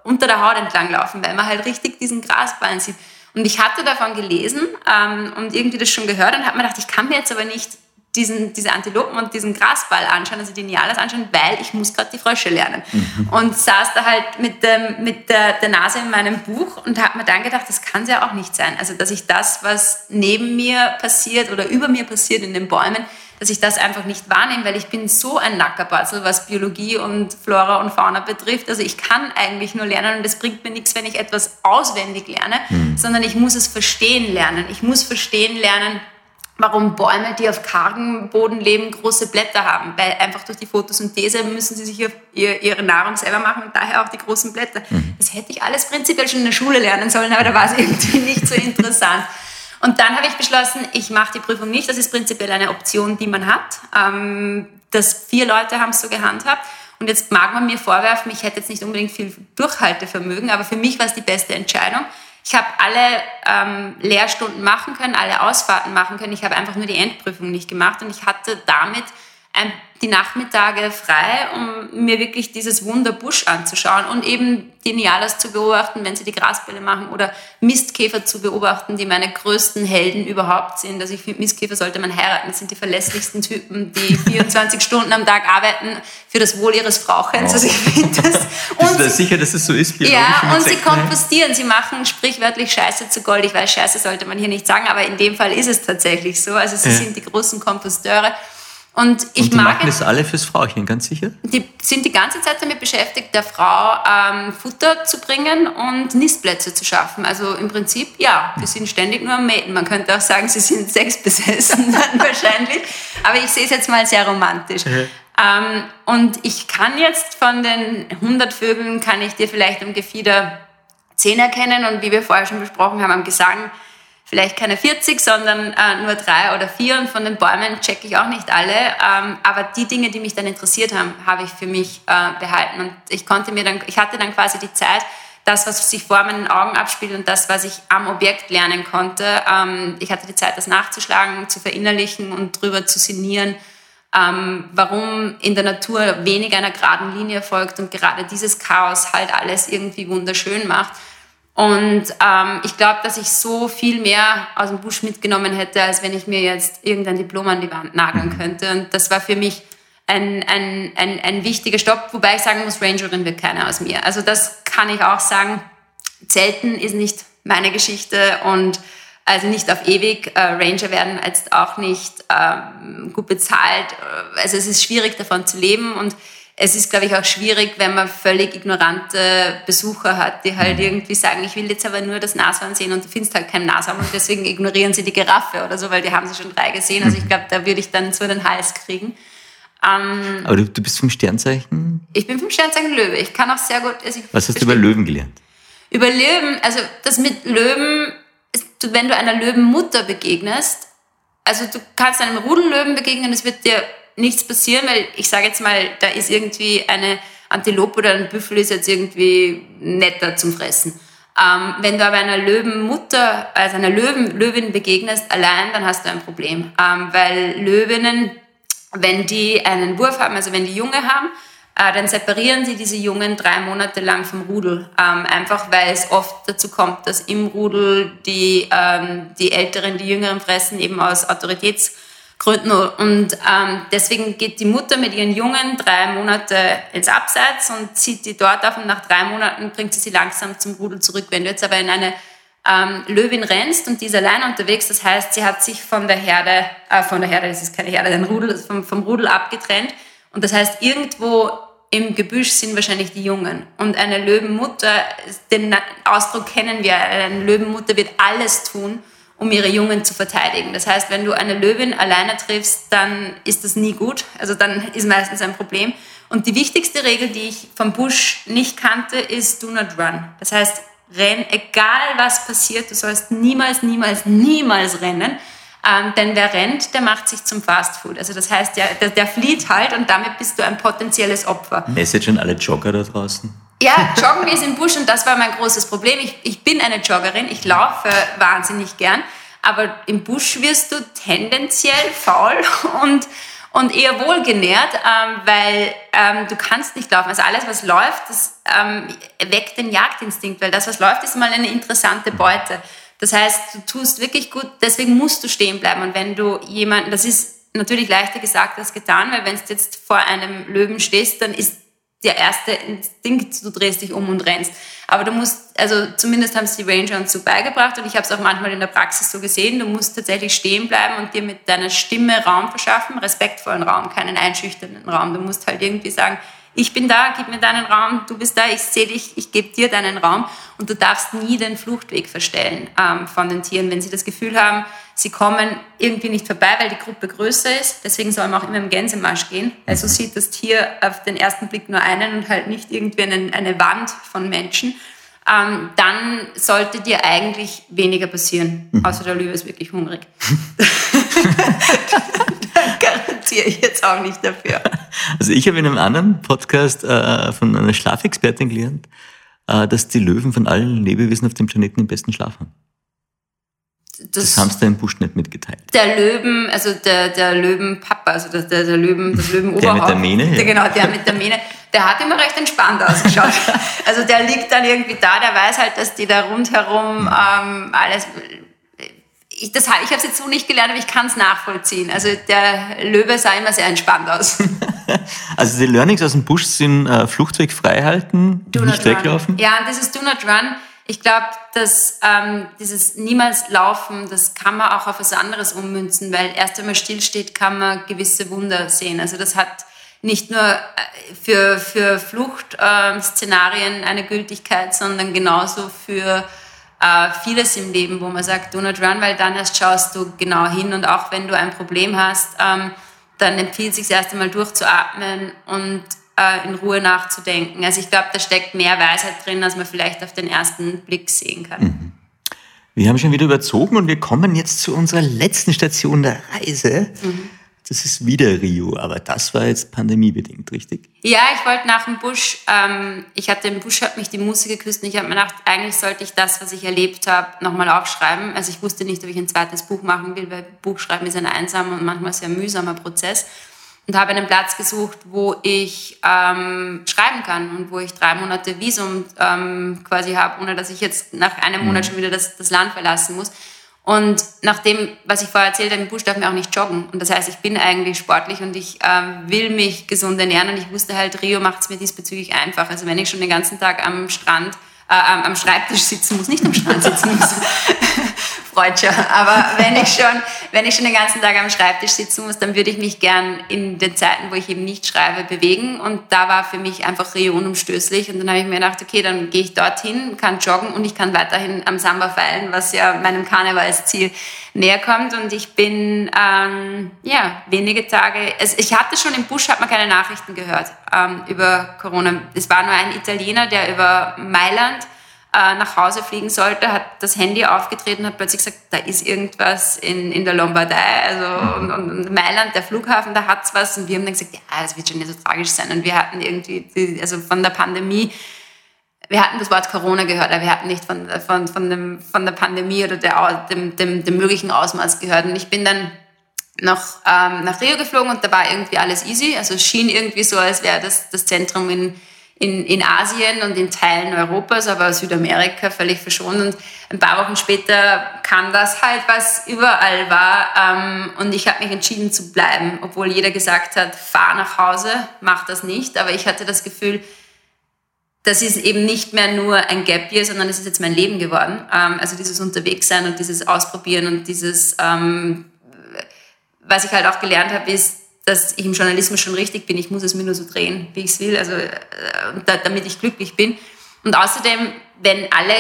unter der Haut entlang laufen, weil man halt richtig diesen Grasballen sieht. Und ich hatte davon gelesen ähm, und irgendwie das schon gehört und habe mir gedacht, ich kann mir jetzt aber nicht diesen, diese Antilopen und diesen Grasball anschauen, also die Nialas anschauen, weil ich muss gerade die Frösche lernen. Mhm. Und saß da halt mit, dem, mit der, der Nase in meinem Buch und habe mir dann gedacht, das kann es ja auch nicht sein. Also dass ich das, was neben mir passiert oder über mir passiert in den Bäumen, dass ich das einfach nicht wahrnehme, weil ich bin so ein Nackerbatzel, was Biologie und Flora und Fauna betrifft. Also ich kann eigentlich nur lernen und es bringt mir nichts, wenn ich etwas auswendig lerne, mhm. sondern ich muss es verstehen lernen. Ich muss verstehen lernen, warum Bäume, die auf kargem Boden leben, große Blätter haben. Weil einfach durch die Photosynthese müssen sie sich ihr, ihre Nahrung selber machen und daher auch die großen Blätter. Mhm. Das hätte ich alles prinzipiell schon in der Schule lernen sollen, aber da war es irgendwie nicht so interessant. Und dann habe ich beschlossen, ich mache die Prüfung nicht. Das ist prinzipiell eine Option, die man hat. Ähm, das vier Leute haben es so gehandhabt. Und jetzt mag man mir vorwerfen, ich hätte jetzt nicht unbedingt viel Durchhaltevermögen, aber für mich war es die beste Entscheidung. Ich habe alle ähm, Lehrstunden machen können, alle Ausfahrten machen können. Ich habe einfach nur die Endprüfung nicht gemacht und ich hatte damit ein, die Nachmittage frei, um mir wirklich dieses Wunder Busch anzuschauen und eben die Nialas zu beobachten, wenn sie die Grasbälle machen oder Mistkäfer zu beobachten, die meine größten Helden überhaupt sind. Also ich finde, Mistkäfer sollte man heiraten. Das sind die verlässlichsten Typen, die 24 Stunden am Tag arbeiten für das Wohl ihres Frauchens. Also ich finde das. Und Bist du da sicher, dass es so ist? Ja, und sie kompostieren. Sie machen sprichwörtlich Scheiße zu Gold. Ich weiß, Scheiße sollte man hier nicht sagen, aber in dem Fall ist es tatsächlich so. Also sie ja. sind die großen Komposteure. Und ich und die mag machen das alle fürs Frauchen, ganz sicher? Die sind die ganze Zeit damit beschäftigt, der Frau ähm, Futter zu bringen und Nistplätze zu schaffen. Also im Prinzip, ja, die sind ständig nur am Mäten. Man könnte auch sagen, sie sind sexbesessen dann wahrscheinlich. Aber ich sehe es jetzt mal sehr romantisch. Ähm, und ich kann jetzt von den 100 Vögeln, kann ich dir vielleicht am Gefieder 10 erkennen und wie wir vorher schon besprochen haben, am Gesang vielleicht keine 40, sondern äh, nur drei oder vier. Und von den Bäumen checke ich auch nicht alle. Ähm, aber die Dinge, die mich dann interessiert haben, habe ich für mich äh, behalten. Und ich konnte mir dann, ich hatte dann quasi die Zeit, das, was sich vor meinen Augen abspielt und das, was ich am Objekt lernen konnte. Ähm, ich hatte die Zeit, das nachzuschlagen, zu verinnerlichen und drüber zu sinnieren, ähm, warum in der Natur wenig einer geraden Linie folgt und gerade dieses Chaos halt alles irgendwie wunderschön macht. Und ähm, ich glaube, dass ich so viel mehr aus dem Busch mitgenommen hätte, als wenn ich mir jetzt irgendein Diplom an die Wand nageln mhm. könnte. Und das war für mich ein, ein, ein, ein wichtiger Stopp, wobei ich sagen muss, Rangerin wird keiner aus mir. Also das kann ich auch sagen. Zelten ist nicht meine Geschichte und also nicht auf ewig. Äh, Ranger werden jetzt auch nicht ähm, gut bezahlt. Also es ist schwierig davon zu leben und es ist, glaube ich, auch schwierig, wenn man völlig ignorante Besucher hat, die halt mhm. irgendwie sagen, ich will jetzt aber nur das Nashorn sehen und du findest halt kein Nashorn und deswegen ignorieren sie die Giraffe oder so, weil die haben sie schon drei gesehen. Also ich mhm. glaube, da würde ich dann so den Hals kriegen. Ähm, aber du, du, bist vom Sternzeichen? Ich bin vom Sternzeichen Löwe. Ich kann auch sehr gut... Also Was hast du über Löwen gelernt? Über Löwen, also das mit Löwen, wenn du einer Löwenmutter begegnest, also du kannst einem Rudellöwen begegnen, es wird dir nichts passieren, weil ich sage jetzt mal, da ist irgendwie eine Antilope oder ein Büffel ist jetzt irgendwie netter zum Fressen. Ähm, wenn du aber einer Löwenmutter, also einer Löwen, Löwin begegnest allein, dann hast du ein Problem. Ähm, weil Löwinnen, wenn die einen Wurf haben, also wenn die Junge haben, äh, dann separieren sie diese Jungen drei Monate lang vom Rudel. Ähm, einfach weil es oft dazu kommt, dass im Rudel die, ähm, die Älteren die Jüngeren fressen, eben aus Autoritäts- Gründen. Und ähm, deswegen geht die Mutter mit ihren Jungen drei Monate ins Abseits und zieht die dort auf und nach drei Monaten bringt sie sie langsam zum Rudel zurück. Wenn du jetzt aber in eine ähm, Löwin rennst und die ist allein unterwegs, das heißt, sie hat sich von der Herde, äh, von der Herde, das ist keine Herde, Rudel, vom, vom Rudel abgetrennt. Und das heißt, irgendwo im Gebüsch sind wahrscheinlich die Jungen. Und eine Löwenmutter, den Ausdruck kennen wir, eine Löwenmutter wird alles tun, um ihre Jungen zu verteidigen. Das heißt, wenn du eine Löwin alleine triffst, dann ist das nie gut. Also dann ist meistens ein Problem. Und die wichtigste Regel, die ich vom Bush nicht kannte, ist do not run. Das heißt, renn, egal was passiert, du sollst niemals, niemals, niemals rennen. Ähm, denn wer rennt, der macht sich zum Fastfood. Also das heißt, der, der, der flieht halt und damit bist du ein potenzielles Opfer. Message an alle Jogger da draußen. Ja, joggen ist im Busch und das war mein großes Problem. Ich, ich bin eine Joggerin, ich laufe wahnsinnig gern, aber im Busch wirst du tendenziell faul und, und eher wohlgenährt, ähm, weil ähm, du kannst nicht laufen. Also alles, was läuft, das ähm, weckt den Jagdinstinkt, weil das, was läuft, ist mal eine interessante Beute. Das heißt, du tust wirklich gut, deswegen musst du stehen bleiben. Und wenn du jemanden, das ist natürlich leichter gesagt als getan, weil wenn du jetzt vor einem Löwen stehst, dann ist der erste Instinkt, du drehst dich um und rennst. Aber du musst, also zumindest haben es die Ranger uns so beigebracht und ich habe es auch manchmal in der Praxis so gesehen, du musst tatsächlich stehen bleiben und dir mit deiner Stimme Raum verschaffen, respektvollen Raum, keinen einschüchternden Raum. Du musst halt irgendwie sagen, ich bin da, gib mir deinen Raum, du bist da, ich sehe dich, ich gebe dir deinen Raum und du darfst nie den Fluchtweg verstellen ähm, von den Tieren. Wenn sie das Gefühl haben, sie kommen irgendwie nicht vorbei, weil die Gruppe größer ist, deswegen soll man auch immer im Gänsemarsch gehen. Also mhm. sieht das Tier auf den ersten Blick nur einen und halt nicht irgendwie einen, eine Wand von Menschen. Ähm, dann sollte dir eigentlich weniger passieren, mhm. außer der Löwe ist wirklich hungrig. garantiere ich jetzt auch nicht dafür. Also ich habe in einem anderen Podcast äh, von einer Schlafexpertin gelernt, äh, dass die Löwen von allen Lebewesen auf dem Planeten den besten Schlaf haben. Das, das haben sie im Busch nicht mitgeteilt. Der Löwen, also der, der Löwenpapa, also der, der, der Löwen, das Löwenoberhaupt. Der mit der Mähne? Der, genau, der mit der Mähne. Der hat immer recht entspannt ausgeschaut. also der liegt dann irgendwie da, der weiß halt, dass die da rundherum ähm, alles ich, das, ich habe es jetzt so nicht gelernt, aber ich kann es nachvollziehen. Also der Löwe sah immer sehr entspannt aus. also die Learnings aus dem Busch sind äh, Fluchtweg frei halten, do nicht weglaufen? Run. Ja, und dieses Do Not Run, ich glaube, dass ähm, dieses niemals laufen, das kann man auch auf was anderes ummünzen, weil erst wenn man stillsteht, kann man gewisse Wunder sehen. Also das hat nicht nur äh, für, für Fluchtszenarien äh, eine Gültigkeit, sondern genauso für äh, vieles im Leben, wo man sagt, do not run, weil dann erst schaust du genau hin und auch wenn du ein Problem hast, ähm, dann empfiehlt es sich erst einmal durchzuatmen und in Ruhe nachzudenken. Also ich glaube, da steckt mehr Weisheit drin, als man vielleicht auf den ersten Blick sehen kann. Mhm. Wir haben schon wieder überzogen und wir kommen jetzt zu unserer letzten Station der Reise. Mhm. Das ist wieder Rio, aber das war jetzt pandemiebedingt, richtig? Ja, ich wollte nach dem Busch, ähm, ich hatte im Busch, hat mich die Musik geküsst und ich habe mir gedacht, eigentlich sollte ich das, was ich erlebt habe, nochmal aufschreiben. Also ich wusste nicht, ob ich ein zweites Buch machen will, weil Buchschreiben ist ein einsamer und manchmal sehr mühsamer Prozess. Und habe einen Platz gesucht, wo ich ähm, schreiben kann und wo ich drei Monate Visum ähm, quasi habe, ohne dass ich jetzt nach einem Monat mhm. schon wieder das, das Land verlassen muss. Und nach dem, was ich vorher erzählt habe, im Busch darf man auch nicht joggen. Und das heißt, ich bin eigentlich sportlich und ich ähm, will mich gesund ernähren. Und ich wusste halt, Rio macht es mir diesbezüglich einfach. Also wenn ich schon den ganzen Tag am Strand äh, am Schreibtisch sitzen muss, nicht am Strand sitzen muss. Freudscher. Aber wenn ich schon, wenn ich schon den ganzen Tag am Schreibtisch sitzen muss, dann würde ich mich gern in den Zeiten, wo ich eben nicht schreibe, bewegen. Und da war für mich einfach Rio unumstößlich. Und dann habe ich mir gedacht, okay, dann gehe ich dorthin, kann joggen und ich kann weiterhin am Samba feilen, was ja meinem Karnevalsziel näher kommt. Und ich bin, ähm, ja, wenige Tage, also ich hatte schon im Busch, hat man keine Nachrichten gehört ähm, über Corona. Es war nur ein Italiener, der über Mailand äh, nach Hause fliegen sollte, hat das Handy aufgetreten, hat plötzlich gesagt, da ist irgendwas in, in der Lombardei, also und, und Mailand, der Flughafen, da hat's was. Und wir haben dann gesagt, ja, das wird schon nicht so tragisch sein. Und wir hatten irgendwie, die, also von der Pandemie, wir hatten das Wort Corona gehört, aber wir hatten nicht von, von, von, dem, von der Pandemie oder der, dem, dem, dem möglichen Ausmaß gehört. Und ich bin dann noch ähm, nach Rio geflogen und da war irgendwie alles easy. Also es schien irgendwie so, als wäre das das Zentrum in, in, in Asien und in Teilen Europas, aber Südamerika völlig verschont. Und ein paar Wochen später kam das halt, was überall war. Ähm, und ich habe mich entschieden zu bleiben, obwohl jeder gesagt hat, fahr nach Hause, mach das nicht. Aber ich hatte das Gefühl, das ist eben nicht mehr nur ein Gap Year, sondern es ist jetzt mein Leben geworden. Ähm, also dieses Unterwegssein und dieses Ausprobieren und dieses, ähm, was ich halt auch gelernt habe, ist, dass ich im Journalismus schon richtig bin. Ich muss es mir nur so drehen, wie ich es will, also äh, damit ich glücklich bin. Und außerdem, wenn alle,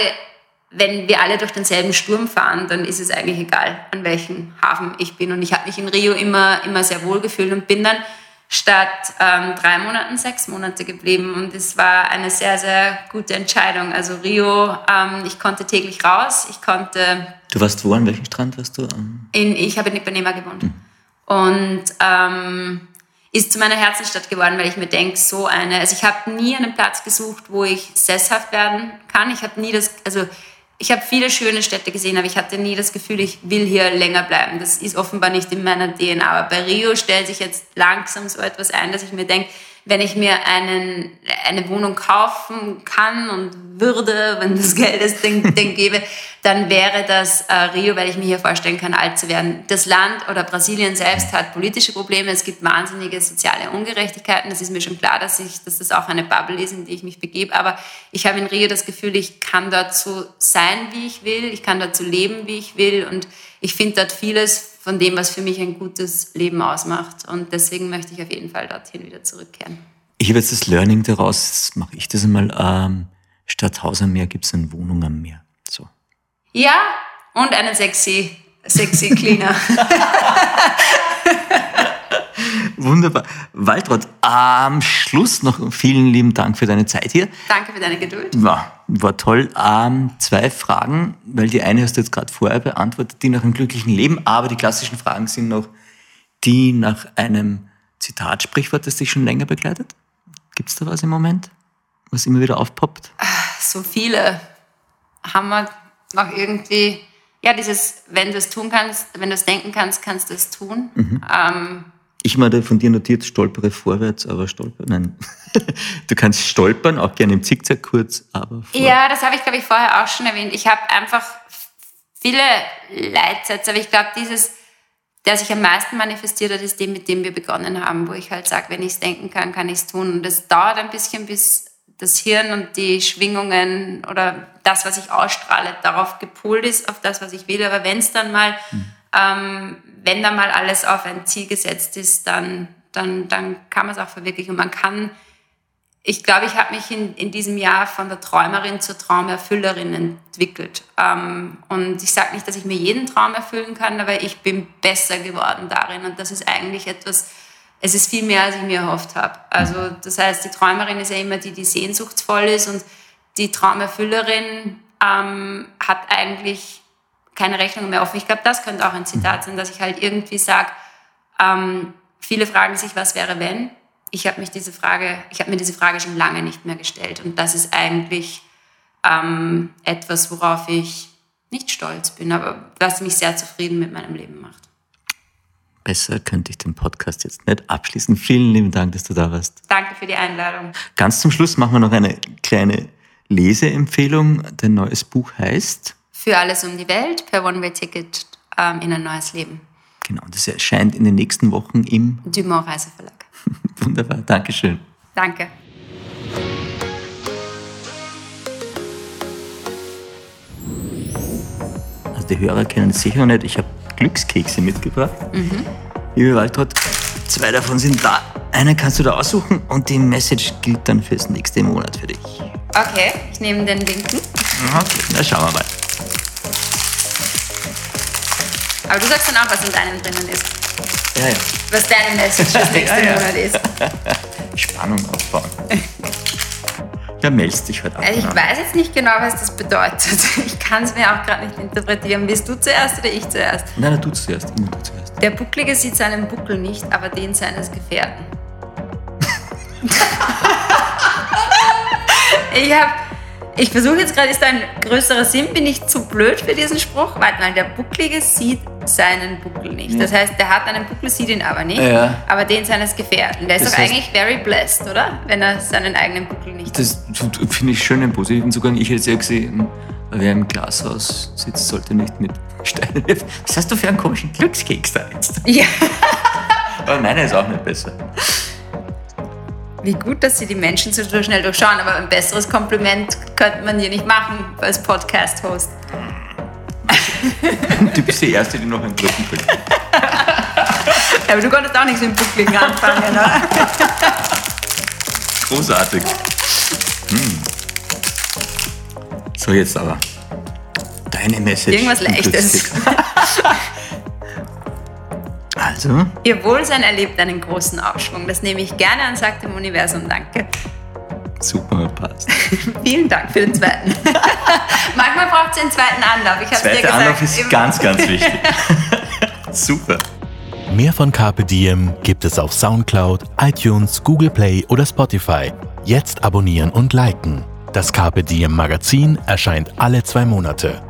wenn wir alle durch denselben Sturm fahren, dann ist es eigentlich egal, an welchem Hafen ich bin. Und ich habe mich in Rio immer, immer sehr wohl gefühlt und bin dann statt ähm, drei Monaten sechs Monate geblieben. Und es war eine sehr, sehr gute Entscheidung. Also Rio, ähm, ich konnte täglich raus, ich konnte... Du warst wo, an welchem Strand warst du? In, ich habe in Ipanema gewohnt. Mhm. Und ähm, ist zu meiner Herzensstadt geworden, weil ich mir denke, so eine... Also ich habe nie einen Platz gesucht, wo ich sesshaft werden kann. Ich habe nie das... Also ich habe viele schöne Städte gesehen, aber ich hatte nie das Gefühl, ich will hier länger bleiben. Das ist offenbar nicht in meiner DNA. Aber bei Rio stellt sich jetzt langsam so etwas ein, dass ich mir denke, wenn ich mir einen, eine Wohnung kaufen kann und würde, wenn das Geld es denn, denn gäbe, dann wäre das äh, Rio, weil ich mir hier vorstellen kann, alt zu werden. Das Land oder Brasilien selbst hat politische Probleme. Es gibt wahnsinnige soziale Ungerechtigkeiten. Das ist mir schon klar, dass, ich, dass das auch eine Bubble ist, in die ich mich begebe. Aber ich habe in Rio das Gefühl, ich kann dort so sein, wie ich will. Ich kann dort so leben, wie ich will. Und ich finde dort vieles von dem, was für mich ein gutes Leben ausmacht. Und deswegen möchte ich auf jeden Fall dorthin wieder zurückkehren. Ich habe jetzt das Learning daraus, mache ich das einmal, ähm, statt Haus am Meer gibt es eine Wohnung am Meer. So. Ja, und einen sexy, sexy Cleaner. Wunderbar. Waltraud, am Schluss noch vielen lieben Dank für deine Zeit hier. Danke für deine Geduld. War, war toll. Ähm, zwei Fragen, weil die eine hast du jetzt gerade vorher beantwortet, die nach einem glücklichen Leben, aber die klassischen Fragen sind noch die nach einem Zitat, Sprichwort, das dich schon länger begleitet. Gibt es da was im Moment, was immer wieder aufpoppt? So viele haben wir noch irgendwie, ja, dieses, wenn du es tun kannst, wenn du es denken kannst, kannst du es tun. Mhm. Ähm, ich meine von dir notiert, stolpere vorwärts, aber stolpere, nein. du kannst stolpern, auch gerne im Zickzack kurz, aber. Ja, das habe ich, glaube ich, vorher auch schon erwähnt. Ich habe einfach viele Leitsätze, aber ich glaube, dieses, der sich am meisten manifestiert hat, ist dem, mit dem wir begonnen haben, wo ich halt sage, wenn ich es denken kann, kann ich es tun. Und das dauert ein bisschen, bis das Hirn und die Schwingungen oder das, was ich ausstrahle, darauf gepolt ist, auf das, was ich will. Aber wenn es dann mal mhm ähm, wenn da mal alles auf ein Ziel gesetzt ist, dann, dann, dann kann man es auch verwirklichen. Und man kann, ich glaube, ich habe mich in, in diesem Jahr von der Träumerin zur Traumerfüllerin entwickelt. Ähm, und ich sage nicht, dass ich mir jeden Traum erfüllen kann, aber ich bin besser geworden darin. Und das ist eigentlich etwas, es ist viel mehr, als ich mir erhofft habe. Also das heißt, die Träumerin ist ja immer die, die sehnsuchtsvoll ist und die Traumerfüllerin ähm, hat eigentlich keine Rechnung mehr offen. Ich glaube, das könnte auch ein Zitat sein, dass ich halt irgendwie sage, ähm, viele fragen sich, was wäre wenn? Ich habe mich diese Frage, ich habe mir diese Frage schon lange nicht mehr gestellt und das ist eigentlich ähm, etwas, worauf ich nicht stolz bin, aber was mich sehr zufrieden mit meinem Leben macht. Besser könnte ich den Podcast jetzt nicht abschließen. Vielen lieben Dank, dass du da warst. Danke für die Einladung. Ganz zum Schluss machen wir noch eine kleine Leseempfehlung. Dein neues Buch heißt für alles um die Welt per One-Way-Ticket ähm, in ein neues Leben. Genau, das erscheint in den nächsten Wochen im Dumont Reiseverlag. Wunderbar, Dankeschön. Danke. Also die Hörer kennen es sicher noch nicht. Ich habe Glückskekse mitgebracht. Mhm. Liebe Waltraud, zwei davon sind da. Einen kannst du da aussuchen und die Message gilt dann fürs nächste Monat für dich. Okay, ich nehme den linken. Okay, na schauen wir mal. Aber du sagst dann auch, was in deinem drinnen ist. Ja, ja. Was deine Message fürs nächste ja, ja. Monat ist. Spannung aufbauen. Ja, meldest dich heute halt also Ich weiß jetzt nicht genau, was das bedeutet. Ich kann es mir auch gerade nicht interpretieren. Bist du zuerst oder ich zuerst? Nein, du zuerst. Immer du zuerst. Der Bucklige sieht seinen Buckel nicht, aber den seines Gefährten. ich habe ich versuche jetzt gerade, ist da ein größerer Sinn? Bin ich zu blöd für diesen Spruch? Warte mal, der Bucklige sieht seinen Buckel nicht. Das heißt, der hat einen Buckel, sieht ihn aber nicht. Ja. Aber den seines Gefährten. Der ist das doch eigentlich very blessed, oder? Wenn er seinen eigenen Buckel nicht hat. Das finde ich schön im positiven Zugang. Ich hätte es ja gesehen, wer im Glashaus sitzt, sollte nicht mit Steinen. Was hast du für einen komischen Glückskeks da jetzt? Ja. aber meiner ist auch nicht besser. Wie gut, dass Sie die Menschen so schnell durchschauen, aber ein besseres Kompliment könnte man dir nicht machen als Podcast-Host. Du bist die Erste, die noch einen dritten kriegt. Aber du konntest auch nicht so im Buckligen anfangen, oder? Großartig. Hm. So, jetzt aber. Deine Message. Irgendwas Leichtes. Also? Ihr Wohlsein erlebt einen großen Aufschwung. Das nehme ich gerne und sage dem Universum Danke. Super, passt. Vielen Dank für den zweiten. Manchmal braucht es den zweiten Anlauf. Ich Zweiter dir gesagt. Anlauf ist ganz, ganz wichtig. Super. Mehr von Carpe Diem gibt es auf Soundcloud, iTunes, Google Play oder Spotify. Jetzt abonnieren und liken. Das Carpe Diem Magazin erscheint alle zwei Monate.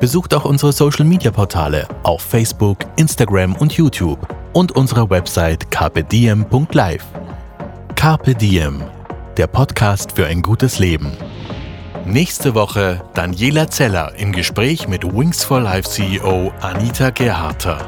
Besucht auch unsere Social Media Portale auf Facebook, Instagram und YouTube und unsere Website carpediem.live. Carpe Diem, der Podcast für ein gutes Leben. Nächste Woche Daniela Zeller im Gespräch mit Wings for Life CEO Anita Gerharter.